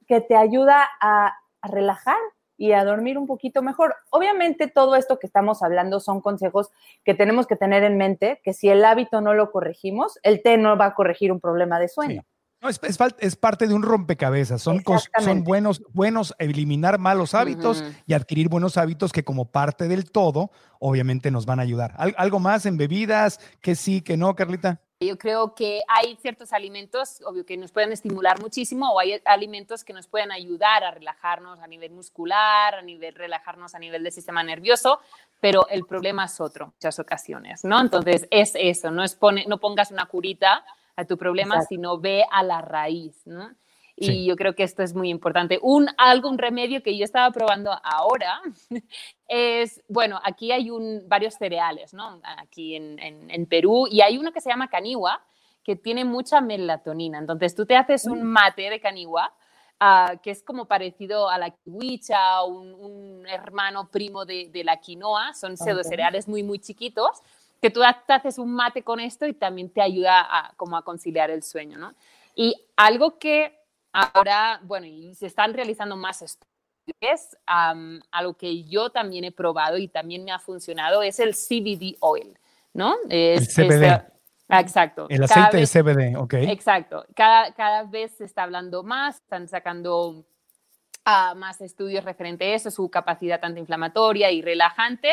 que te ayuda a, relajar y a dormir un poquito mejor. Obviamente todo esto que estamos hablando son consejos que tenemos que tener en mente, que si el hábito no lo corregimos, el té no va a corregir un problema de sueño. No, es, es, parte de un rompecabezas. Son, son buenos, buenos eliminar malos hábitos y adquirir buenos hábitos que como parte del todo, obviamente nos van a ayudar. ¿Algo más en bebidas? Que sí, que no, Carlita. Yo creo que hay ciertos alimentos, obvio, que nos pueden estimular muchísimo o hay alimentos que nos pueden ayudar a relajarnos a nivel muscular, a nivel relajarnos a nivel del sistema nervioso, pero el problema es otro en muchas ocasiones, ¿no? Entonces es eso, no, es pone, no pongas una curita a tu problema, sino ve a la raíz, ¿no? Y yo creo que esto es muy importante. Un, algo, un remedio que yo estaba probando ahora *laughs* es, bueno, aquí hay un, varios cereales, ¿no? Aquí en, en, Perú, y hay uno que se llama caniwa, que tiene mucha melatonina. Entonces tú te haces un mm. mate de caniwa, uh, que es como parecido a la kiwicha, un, un hermano primo de, de, la quinoa, son pseudo cereales muy, muy chiquitos, que tú te haces un mate con esto y también te ayuda a, como a conciliar el sueño, ¿no? Y algo que ahora, bueno, y se están realizando más estudios, es algo que yo también he probado y también me ha funcionado, es el CBD oil, ¿no? Es, el CBD. exacto. El aceite de CBD, ok. Exacto. Cada, cada vez se está hablando más, están sacando uh, más estudios referente a eso, su capacidad antiinflamatoria y relajante.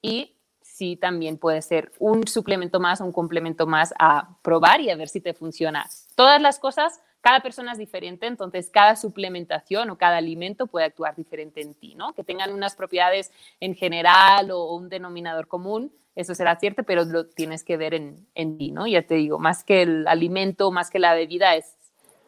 Y sí también puede ser un suplemento más, un complemento más a probar y a ver si te funciona. Todas las cosas, cada persona es diferente, entonces cada suplementación o cada alimento puede actuar diferente en ti, ¿no? Que tengan unas propiedades en general o un denominador común, eso será cierto, pero lo tienes que ver en, en ti, ¿no? Ya te digo, más que el alimento, más que la bebida, es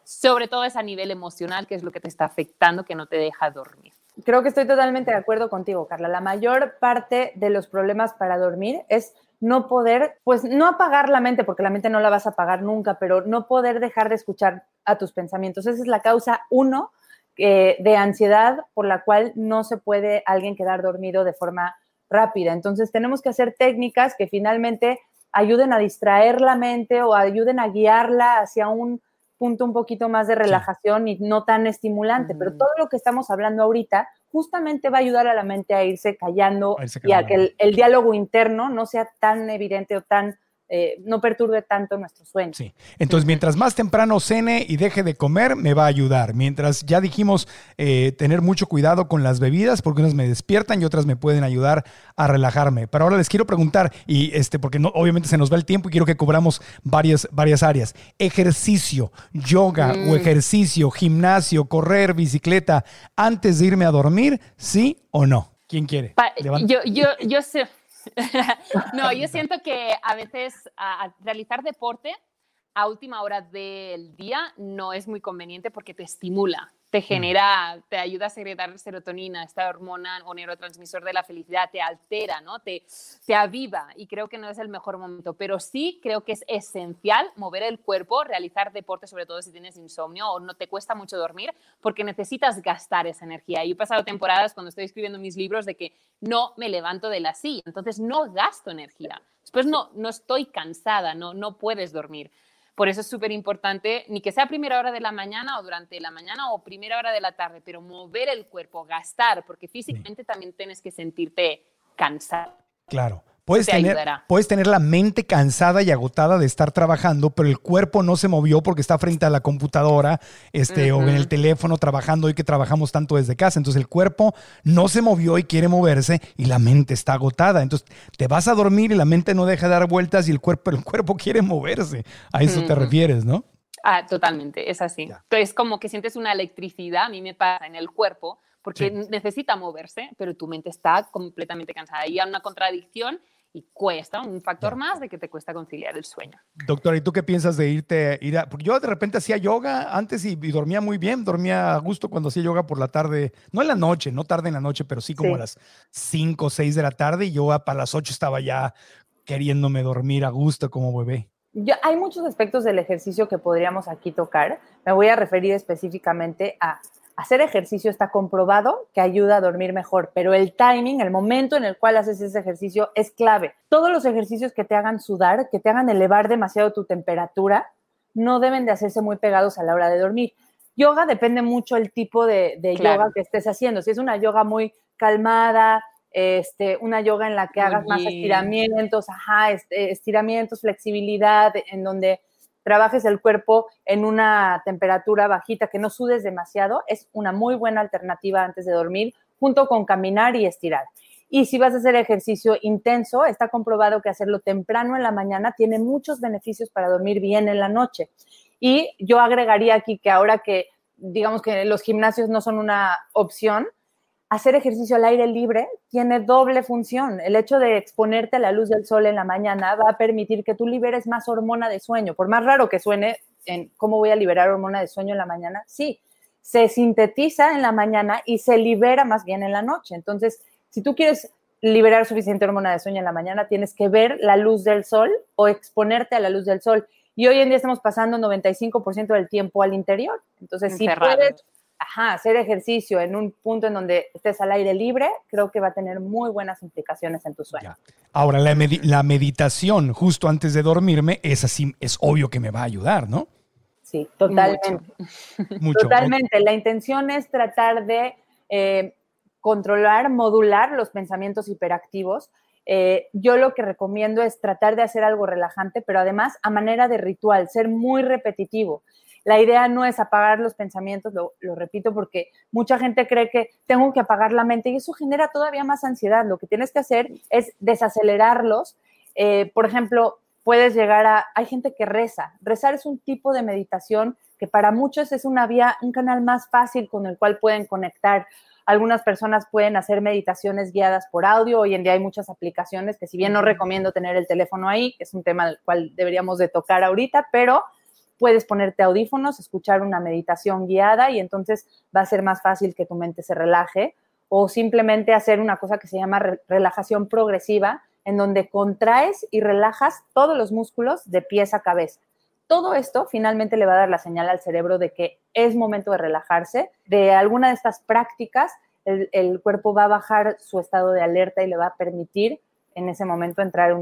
sobre todo es a nivel emocional, que es lo que te está afectando, que no te deja dormir. Creo que estoy totalmente de acuerdo contigo, Carla. La mayor parte de los problemas para dormir es no poder, pues no apagar la mente, porque la mente no la vas a apagar nunca, pero no poder dejar de escuchar a tus pensamientos. Esa es la causa uno eh, de ansiedad por la cual no se puede alguien quedar dormido de forma rápida. Entonces tenemos que hacer técnicas que finalmente ayuden a distraer la mente o ayuden a guiarla hacia un punto un poquito más de relajación y no tan estimulante, pero todo lo que estamos hablando ahorita justamente va a ayudar a la mente a irse callando y a que el, diálogo interno no sea tan evidente o tan eh, no perturbe tanto nuestro sueño. Sí. Entonces, mientras más temprano cene y deje de comer, me va a ayudar. Mientras ya dijimos eh, tener mucho cuidado con las bebidas, porque unas me despiertan y otras me pueden ayudar a relajarme. Pero ahora les quiero preguntar, y este, porque no, obviamente se nos va el tiempo y quiero que cubramos varias, varias áreas. Ejercicio, yoga o Mm. ejercicio, gimnasio, correr, bicicleta, antes de irme a dormir, ¿sí o no? ¿Quién quiere? Pa- Levanta. yo, yo, yo sé. *laughs* no, yo siento que a veces realizar deporte a última hora del día no es muy conveniente porque te estimula, te genera, te ayuda a secretar serotonina, esta hormona o neurotransmisor de la felicidad, te altera, ¿no? Te, te aviva y creo que no es el mejor momento, pero sí creo que es esencial mover el cuerpo, realizar deporte, sobre todo si tienes insomnio o no te cuesta mucho dormir, porque necesitas gastar esa energía. Yo he pasado temporadas cuando estoy escribiendo mis libros de que no me levanto de la silla, entonces no gasto energía. Después no, no estoy cansada, no, no puedes dormir. Por eso es súper importante, ni que sea primera hora de la mañana o durante la mañana o primera hora de la tarde, pero mover el cuerpo, gastar, porque físicamente también tienes que sentirte cansado. Claro. Puedes te tener, ayudará. puedes tener la mente cansada y agotada de estar trabajando, pero el cuerpo no se movió porque está frente a la computadora este, o en el teléfono trabajando hoy que trabajamos tanto desde casa. Entonces el cuerpo no se movió y quiere moverse y la mente está agotada. Entonces te vas a dormir y la mente no deja de dar vueltas y el cuerpo, el cuerpo quiere moverse. A eso te refieres, ¿no? Ah, totalmente, es así. Entonces, como que sientes una electricidad, a mí me pasa en el cuerpo, porque Sí. necesita moverse, pero tu mente está completamente cansada. Y hay una contradicción y cuesta, un factor más de que te cuesta conciliar el sueño. Doctora, ¿y tú qué piensas de irte? Ir a, porque yo de repente hacía yoga antes y, y dormía muy bien, dormía a gusto cuando hacía yoga por la tarde, no en la noche, no tarde en la noche, pero sí como Sí. a las 5 o 6 de la tarde y yo a- para las 8 estaba ya queriéndome dormir a gusto como bebé. Yo- hay muchos aspectos del ejercicio que podríamos aquí tocar. Me voy a referir específicamente a hacer ejercicio. Está comprobado que ayuda a dormir mejor, pero el timing, el momento en el cual haces ese ejercicio es clave. Todos los ejercicios que te hagan sudar, que te hagan elevar demasiado tu temperatura, no deben de hacerse muy pegados a la hora de dormir. Yoga depende mucho el tipo de, de Claro. yoga que estés haciendo. Si es una yoga muy calmada, este, una yoga en la que Muy hagas más estiramientos, ajá, este, estiramientos, flexibilidad, en donde trabajes el cuerpo en una temperatura bajita, que no sudes demasiado, es una muy buena alternativa antes de dormir, junto con caminar y estirar. Y si vas a hacer ejercicio intenso, está comprobado que hacerlo temprano en la mañana tiene muchos beneficios para dormir bien en la noche. Y yo agregaría aquí que ahora que digamos que los gimnasios no son una opción, hacer ejercicio al aire libre tiene doble función. El hecho de exponerte a la luz del sol en la mañana va a permitir que tú liberes más hormona de sueño. Por más raro que suene en cómo voy a liberar hormona de sueño en la mañana, sí, se sintetiza en la mañana y se libera más bien en la noche. Entonces, si tú quieres liberar suficiente hormona de sueño en la mañana, tienes que ver la luz del sol o exponerte a la luz del sol. Y hoy en día estamos pasando 95% del tiempo al interior. Entonces, si puedes ajá, hacer ejercicio en un punto en donde estés al aire libre, creo que va a tener muy buenas implicaciones en tu sueño. Ahora, la, medi- la meditación justo antes de dormirme, es así, es obvio que me va a ayudar, ¿no? Sí, totalmente. Mucho. *laughs* Totalmente. La intención es tratar de eh, controlar, modular los pensamientos hiperactivos. Eh, yo lo que recomiendo es tratar de hacer algo relajante, pero además a manera de ritual, ser muy repetitivo. La idea no es apagar los pensamientos, lo, lo repito, porque mucha gente cree que tengo que apagar la mente y eso genera todavía más ansiedad. Lo que tienes que hacer es desacelerarlos. Eh, por ejemplo, puedes llegar a, hay gente que reza. Rezar es un tipo de meditación que para muchos es una vía, un canal más fácil con el cual pueden conectar. Algunas personas pueden hacer meditaciones guiadas por audio. Hoy en día hay muchas aplicaciones que si bien no recomiendo tener el teléfono ahí, que es un tema del cual deberíamos de tocar ahorita, pero puedes ponerte audífonos, escuchar una meditación guiada y entonces va a ser más fácil que tu mente se relaje o simplemente hacer una cosa que se llama re relajación progresiva, en donde contraes y relajas todos los músculos de pies a cabeza. Todo esto finalmente le va a dar la señal al cerebro de que es momento de relajarse. De alguna de estas prácticas, el, cuerpo va a bajar su estado de alerta y le va a permitir en ese momento entrar en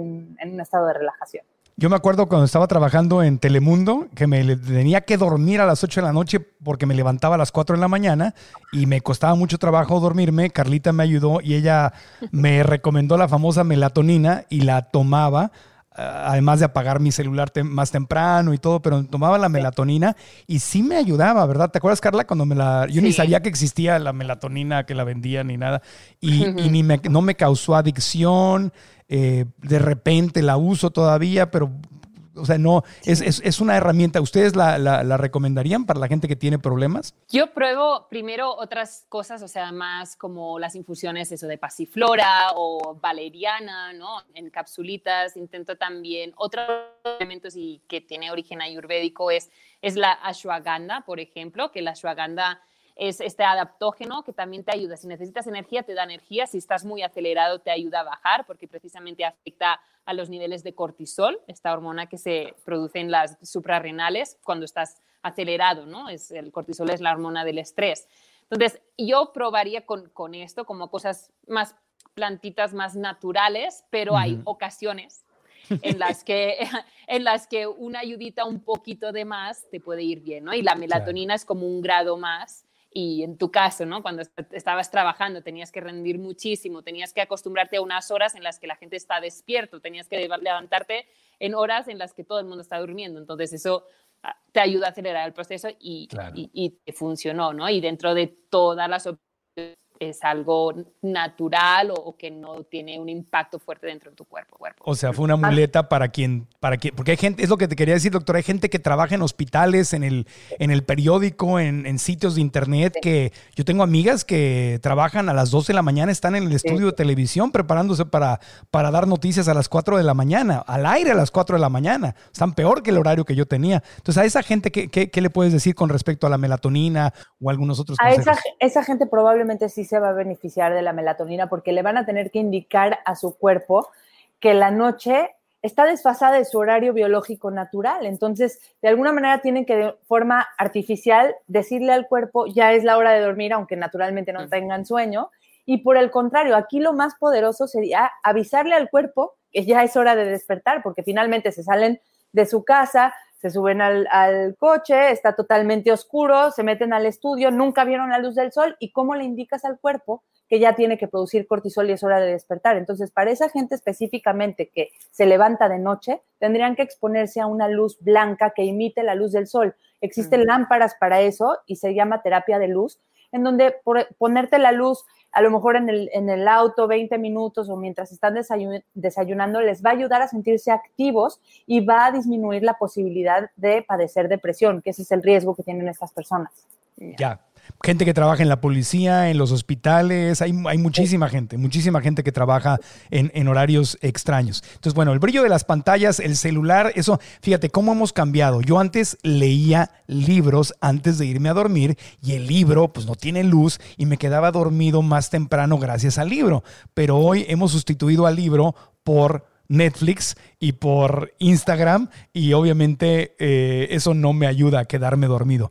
un estado de relajación. Yo me acuerdo cuando estaba trabajando en Telemundo que me tenía que dormir a las 8 de la noche porque me levantaba a las 4 de la mañana y me costaba mucho trabajo dormirme. Carlita me ayudó y ella me recomendó la famosa melatonina y la tomaba además de apagar mi celular más temprano y todo, pero tomaba la melatonina y sí me ayudaba, ¿verdad? ¿Te acuerdas, Carla, cuando me la... Yo ni sabía que existía la melatonina, que la vendían ni nada, y, ni me, no me causó adicción, eh, de repente la uso todavía, pero o sea, no, es, es, es, una herramienta. ¿Ustedes la, la, recomendarían para la gente que tiene problemas? Yo pruebo primero otras cosas, o sea, más como las infusiones, eso de pasiflora o valeriana, ¿no? En capsulitas. Intento también otros elementos y que tiene origen ayurvédico es, es la ashwagandha, por ejemplo, que la ashwagandha es este adaptógeno que también te ayuda. Si necesitas energía, te da energía. Si estás muy acelerado, te ayuda a bajar porque precisamente afecta a los niveles de cortisol, esta hormona que se produce en las suprarrenales cuando estás acelerado, ¿no? Es, el cortisol es la hormona del estrés. Entonces, yo probaría con, con esto como cosas más plantitas, más naturales, pero hay ocasiones *laughs* en las que *laughs* en las que una ayudita un poquito de más te puede ir bien, ¿no? Y la melatonina es como un grado más y en tu caso, ¿no? Cuando estabas trabajando tenías que rendir muchísimo, tenías que acostumbrarte a unas horas en las que la gente está despierto, tenías que levantarte en horas en las que todo el mundo está durmiendo. Entonces eso ah, te ayuda a acelerar el proceso y, y, y funcionó, ¿no? Y dentro de todas las opciones es algo natural o, que no tiene un impacto fuerte dentro de tu cuerpo. cuerpo. O sea, fue una muleta para quien, para quien, porque hay gente, es lo que te quería decir, doctor, hay gente que trabaja en hospitales, en el, en el periódico, en, sitios de internet, que yo tengo amigas que trabajan a las 12 de la mañana, están en el estudio de televisión preparándose para, para dar noticias a las 4 de la mañana, al aire a las 4 de la mañana. Están peor que el horario que yo tenía. Entonces, a esa gente, ¿qué, qué, le puedes decir con respecto a la melatonina o algunos otros A esa, esa gente probablemente sí se va a beneficiar de la melatonina porque le van a tener que indicar a su cuerpo que la noche está desfasada de su horario biológico natural. Entonces, de alguna manera tienen que de forma artificial decirle al cuerpo, ya es la hora de dormir, aunque naturalmente no tengan sueño. Y por el contrario, aquí lo más poderoso sería avisarle al cuerpo que ya es hora de despertar, porque finalmente se salen de su casa, se suben al, coche, está totalmente oscuro, se meten al estudio, nunca vieron la luz del sol y cómo le indicas al cuerpo que ya tiene que producir cortisol y es hora de despertar. Entonces, para esa gente específicamente que se levanta de noche, tendrían que exponerse a una luz blanca que imite la luz del sol. Existen lámparas para eso y se llama terapia de luz, en donde ponerte la luz a lo mejor en el, en el auto 20 minutos o mientras están desayunando, les va a ayudar a sentirse activos y va a disminuir la posibilidad de padecer depresión, que ese es el riesgo que tienen estas personas. Ya, gente que trabaja en la policía, en los hospitales, hay, hay muchísima gente, muchísima gente que trabaja en, en, horarios extraños. Entonces, bueno, el brillo de las pantallas, el celular, eso, fíjate cómo hemos cambiado. Yo antes leía libros antes de irme a dormir y el libro pues no tiene luz y me quedaba dormido más temprano gracias al libro. Pero hoy hemos sustituido al libro por Netflix y por Instagram y obviamente eh, eso no me ayuda a quedarme dormido.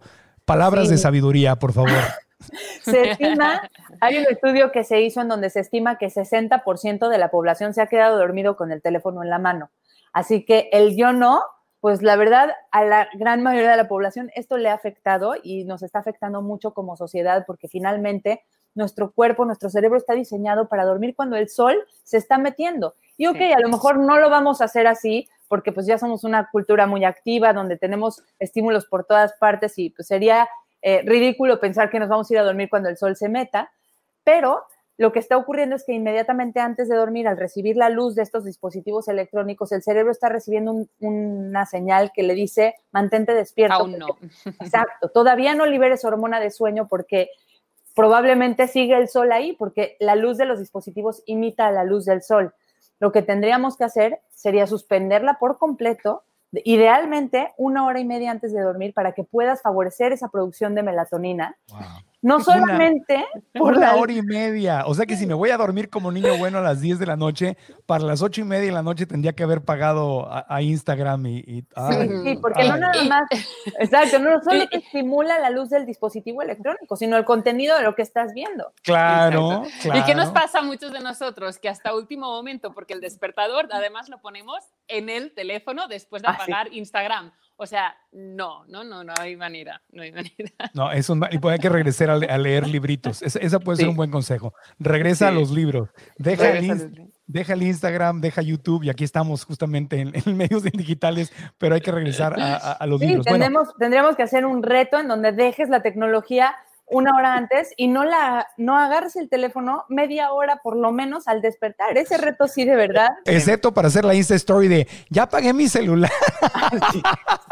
Palabras de sabiduría, por favor. *laughs* Se estima, hay un estudio que se hizo en donde se estima que 60% de la población se ha quedado dormido con el teléfono en la mano. Así que el yo no, pues la verdad, a la gran mayoría de la población esto le ha afectado y nos está afectando mucho como sociedad porque finalmente nuestro cuerpo, nuestro cerebro está diseñado para dormir cuando el sol se está metiendo. Y ok, a lo mejor no lo vamos a hacer así, porque pues ya somos una cultura muy activa, donde tenemos estímulos por todas partes y pues sería eh, ridículo pensar que nos vamos a ir a dormir cuando el sol se meta, pero lo que está ocurriendo es que inmediatamente antes de dormir, al recibir la luz de estos dispositivos electrónicos, el cerebro está recibiendo una señal que le dice, mantente despierto. Aún no. *laughs* Exacto, todavía no liberes hormona de sueño porque probablemente sigue el sol ahí, porque la luz de los dispositivos imita la luz del sol lo que tendríamos que hacer sería suspenderla por completo, idealmente una hora y media antes de dormir para que puedas favorecer esa producción de melatonina. No solamente por una hora y media. O sea que si me voy a dormir como niño bueno a las 10 de la noche, para las ocho y media de la noche tendría que haber pagado a, Instagram y. sí, porque no nada más. Exacto, no *laughs* solo te estimula la luz del dispositivo electrónico, sino el contenido de lo que estás viendo. Claro, ¿Y qué nos pasa a muchos de nosotros? Que hasta último momento, porque el despertador además lo ponemos en el teléfono después de ah, apagar Instagram. O sea, no, no, no, no hay manera, no hay *laughs* manera. No, es un, y puede que regresar a, leer libritos. esa puede ser un buen consejo. Regresa a los libros. Deja el, deja el Instagram, deja YouTube y aquí estamos justamente en, en *laughs* medios digitales, pero hay que regresar a, a, a los sí, libros. Tendremos, bueno. tendremos que hacer un reto en donde dejes la tecnología una hora antes y no la no agarres el teléfono media hora por lo menos al despertar. Ese reto sí de verdad. *laughs* Excepto para hacer la Insta Story de ya apagué mi celular. *laughs* sí,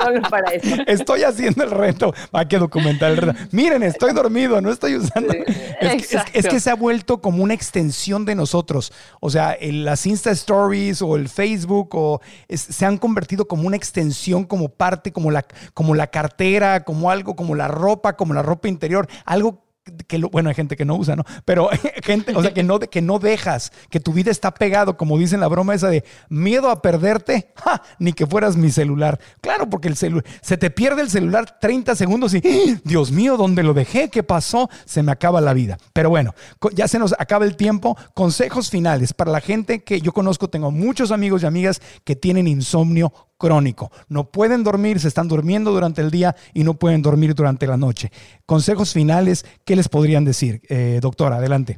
solo para eso. *laughs* Estoy haciendo el reto. Hay que documentar el reto. Miren, estoy dormido, no estoy usando. Sí, es, que, es, es, que se ha vuelto como una extensión de nosotros. O sea, el, las Insta Stories o el Facebook o se han convertido como una extensión, como parte, como la, como la cartera, como algo, como la ropa, como la ropa interior algo que bueno, hay gente que no usa, ¿no? Pero *laughs* gente, o sea, que no, que no dejas, que tu vida está pegado, como dicen la broma esa de miedo a perderte, ni que fueras mi celular. Claro, porque el celular, se te pierde el celular 30 segundos y. *gasps* Dios mío, ¿dónde lo dejé? ¿Qué pasó? Se me acaba la vida. Pero bueno, ya se nos acaba el tiempo. Consejos finales para la gente que yo conozco, tengo muchos amigos y amigas que tienen insomnio crónico. No pueden dormir, se están durmiendo durante el día y no pueden dormir durante la noche. Consejos finales, ¿qué les podrían decir? Eh, doctora, adelante.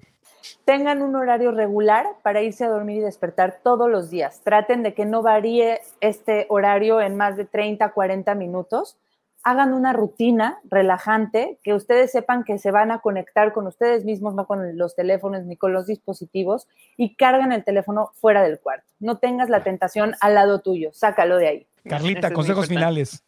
Tengan un horario regular para irse a dormir y despertar todos los días. Traten de que no varíe este horario en más de 30, 40 minutos. Hagan una rutina relajante, que ustedes sepan que se van a conectar con ustedes mismos, no con los teléfonos ni con los dispositivos, y cargan el teléfono fuera del cuarto. No tengas la tentación al lado tuyo, sácalo de ahí. Carlita, consejos finales.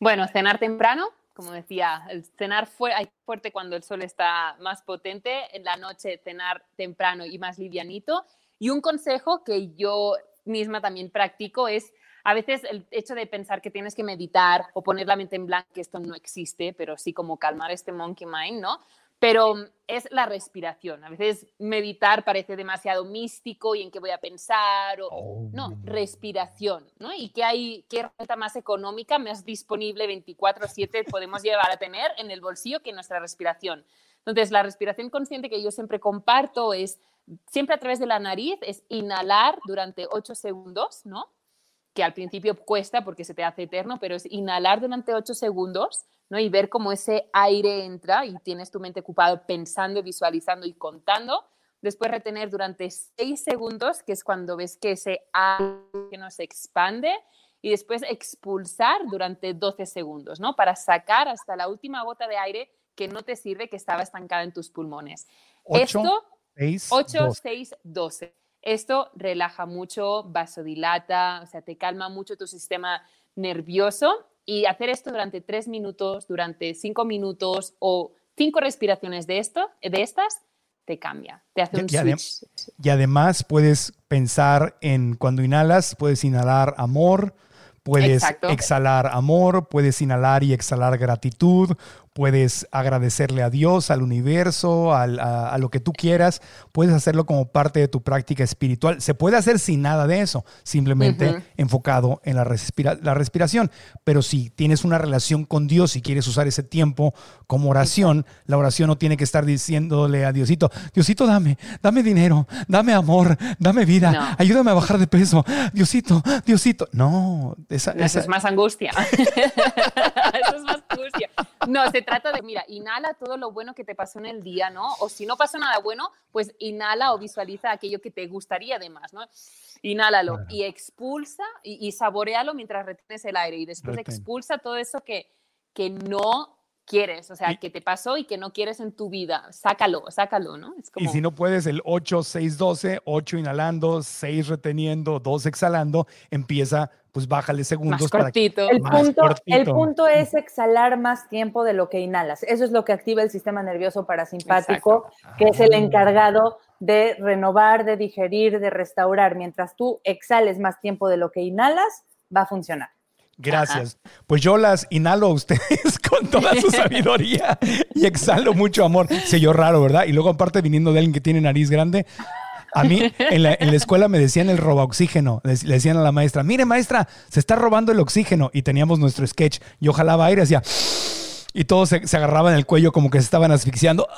Bueno, cenar temprano, como decía, el cenar fue, fuerte cuando el sol está más potente, en la noche cenar temprano y más livianito. Y un consejo que yo misma también practico es a veces el hecho de pensar que tienes que meditar o poner la mente en blanco, que esto no existe, pero sí como calmar este monkey mind, ¿no? Pero es la respiración. A veces meditar parece demasiado místico y en qué voy a pensar, o oh. no, respiración, ¿no? Y qué hay, qué herramienta más económica, más disponible 24/7 podemos llevar a tener en el bolsillo que nuestra respiración. Entonces, la respiración consciente que yo siempre comparto es siempre a través de la nariz, es inhalar durante 8 segundos, ¿no? Que al principio cuesta porque se te hace eterno, pero es inhalar durante 8 segundos ¿no? y ver cómo ese aire entra y tienes tu mente ocupada pensando, visualizando y contando. Después retener durante 6 segundos, que es cuando ves que ese aire no se expande. Y después expulsar durante 12 segundos, ¿no? Para sacar hasta la última gota de aire que no te sirve, que estaba estancada en tus pulmones. 8, Esto, 6, 8, 12. 6, 12. Esto relaja mucho, vasodilata, o sea, te calma mucho tu sistema nervioso y hacer esto durante tres minutos, durante cinco minutos o cinco respiraciones de esto, de estas, te cambia, te hace un y, switch. y además puedes pensar en cuando inhalas, puedes inhalar amor, puedes Exacto. exhalar amor, puedes inhalar y exhalar gratitud, puedes agradecerle a Dios, al universo, al, a, a, lo que tú quieras, puedes hacerlo como parte de tu práctica espiritual. Se puede hacer sin nada de eso, simplemente uh -huh. enfocado en la, respira la, respiración. Pero si tienes una relación con Dios y quieres usar ese tiempo como oración, la oración no tiene que estar diciéndole a Diosito, Diosito, dame, dame dinero, dame amor, dame vida, no. ayúdame a bajar de peso, Diosito, Diosito. No, esa, no, esa... *laughs* eso es más angustia. eso es más angustia. No, se trata de, mira, inhala todo lo bueno que te pasó en el día, ¿no? O si no pasó nada bueno, pues inhala o visualiza aquello que te gustaría además, ¿no? Inhálalo y expulsa y, y, saborealo mientras retienes el aire y después Retén. expulsa todo eso que, que no quieres, o sea, y, que te pasó y que no quieres en tu vida. Sácalo, sácalo, ¿no? Es como... Y si no puedes, el 8, 6, 12, 8 inhalando, 6 reteniendo, 2 exhalando, empieza, pues bájale segundos. Más cortito. Para... El, más punto, cortito. el punto es exhalar más tiempo de lo que inhalas. Eso es lo que activa el sistema nervioso parasimpático, Exacto. que es el encargado de renovar, de digerir, de restaurar. Mientras tú exhales más tiempo de lo que inhalas, va a funcionar. Gracias. Ajá. Pues yo las inhalo a ustedes *laughs* con toda su *laughs* sabiduría y exhalo mucho amor. Se yo raro, ¿verdad? Y luego aparte viniendo de alguien que tiene nariz grande, a mí en la, en la, escuela me decían el roba oxígeno. Le, decían a la maestra, mire maestra, se está robando el oxígeno. Y teníamos nuestro sketch. Yo jalaba aire, hacía... Y todos se, se agarraban el cuello como que se estaban asfixiando.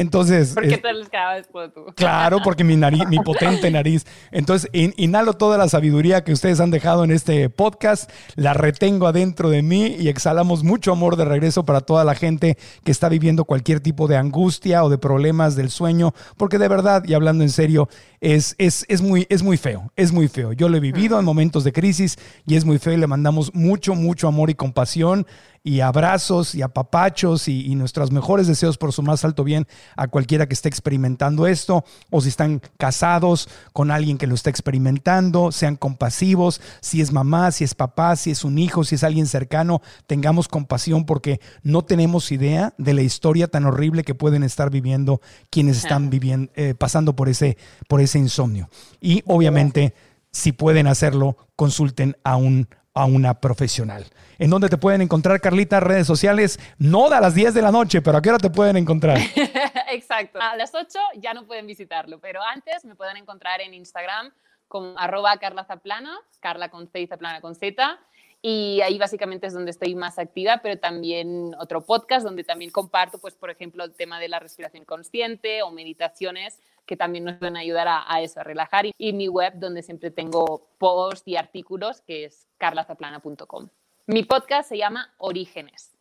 Entonces. ¿Por qué te les quedabas tú? Claro, porque mi nariz, mi potente *laughs* nariz. Entonces, inhalo toda la sabiduría que ustedes han dejado en este podcast, la retengo adentro de mí y exhalamos mucho amor de regreso para toda la gente que está viviendo cualquier tipo de angustia o de problemas del sueño, porque de verdad, y hablando en serio, es, es, es, muy, es muy feo, es muy feo. Yo lo he vivido en momentos de crisis y es muy feo y le mandamos mucho, mucho amor y compasión y abrazos y apapachos y, y, nuestros mejores deseos por su más alto bien a cualquiera que esté experimentando esto o si están casados con alguien que lo está experimentando, sean compasivos, si es mamá, si es papá, si es un hijo, si es alguien cercano, tengamos compasión porque no tenemos idea de la historia tan horrible que pueden estar viviendo quienes están viviendo, eh, pasando por ese, por ese insomnio. Y obviamente, si pueden hacerlo, consulten a un a una profesional. ¿En dónde te pueden encontrar, Carlita? Redes sociales, no a las 10 de la noche, pero ¿a qué hora te pueden encontrar? *laughs* Exacto. A las 8 ya no pueden visitarlo, pero antes me pueden encontrar en Instagram como arroba Carla Zaplana, Carla con C y Zaplana con Z. Y ahí básicamente es donde estoy más activa, pero también otro podcast donde también comparto, pues, por ejemplo, el tema de la respiración consciente o meditaciones que también nos pueden ayudar a, a eso, a relajar. Y, mi web donde siempre tengo posts y artículos, que es carlazaplana.com. Mi podcast se llama Orígenes.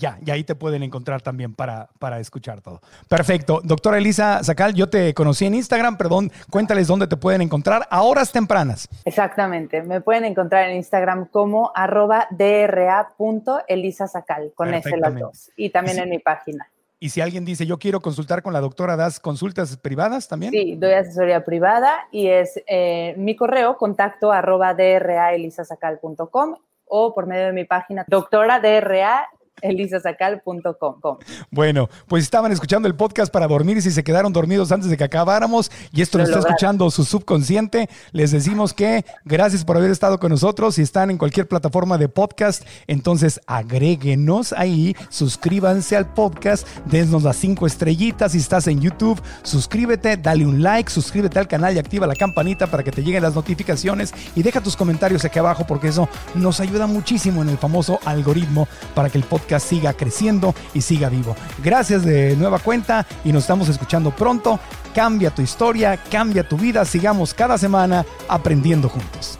Ya, y ahí te pueden encontrar también para, para escuchar todo. Perfecto. Doctora Elisa Sacal, yo te conocí en Instagram, perdón, cuéntales dónde te pueden encontrar a horas tempranas. Exactamente, me pueden encontrar en Instagram como arroba dra.elisasacal, con ese las dos, y también en mi página. Y si alguien dice, yo quiero consultar con la doctora, ¿das consultas privadas también? Sí, doy asesoría privada y es eh, mi correo, contacto arroba draelisasacal.com o por medio de mi página, doctora DRA elisasacal.com. Bueno, pues estaban escuchando el podcast para dormir y si se quedaron dormidos antes de que acabáramos y esto lo, lo está escuchando su subconsciente, les decimos que gracias por haber estado con nosotros. Si están en cualquier plataforma de podcast, entonces agréguenos ahí, suscríbanse al podcast, denos las cinco estrellitas. Si estás en YouTube, suscríbete, dale un like, suscríbete al canal y activa la campanita para que te lleguen las notificaciones y deja tus comentarios aquí abajo porque eso nos ayuda muchísimo en el famoso algoritmo para que el podcast siga creciendo y siga vivo. Gracias de nueva cuenta y nos estamos escuchando pronto. Cambia tu historia, cambia tu vida. Sigamos cada semana aprendiendo juntos.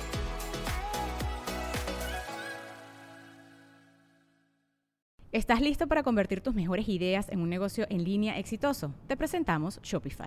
¿Estás listo para convertir tus mejores ideas en un negocio en línea exitoso? Te presentamos Shopify.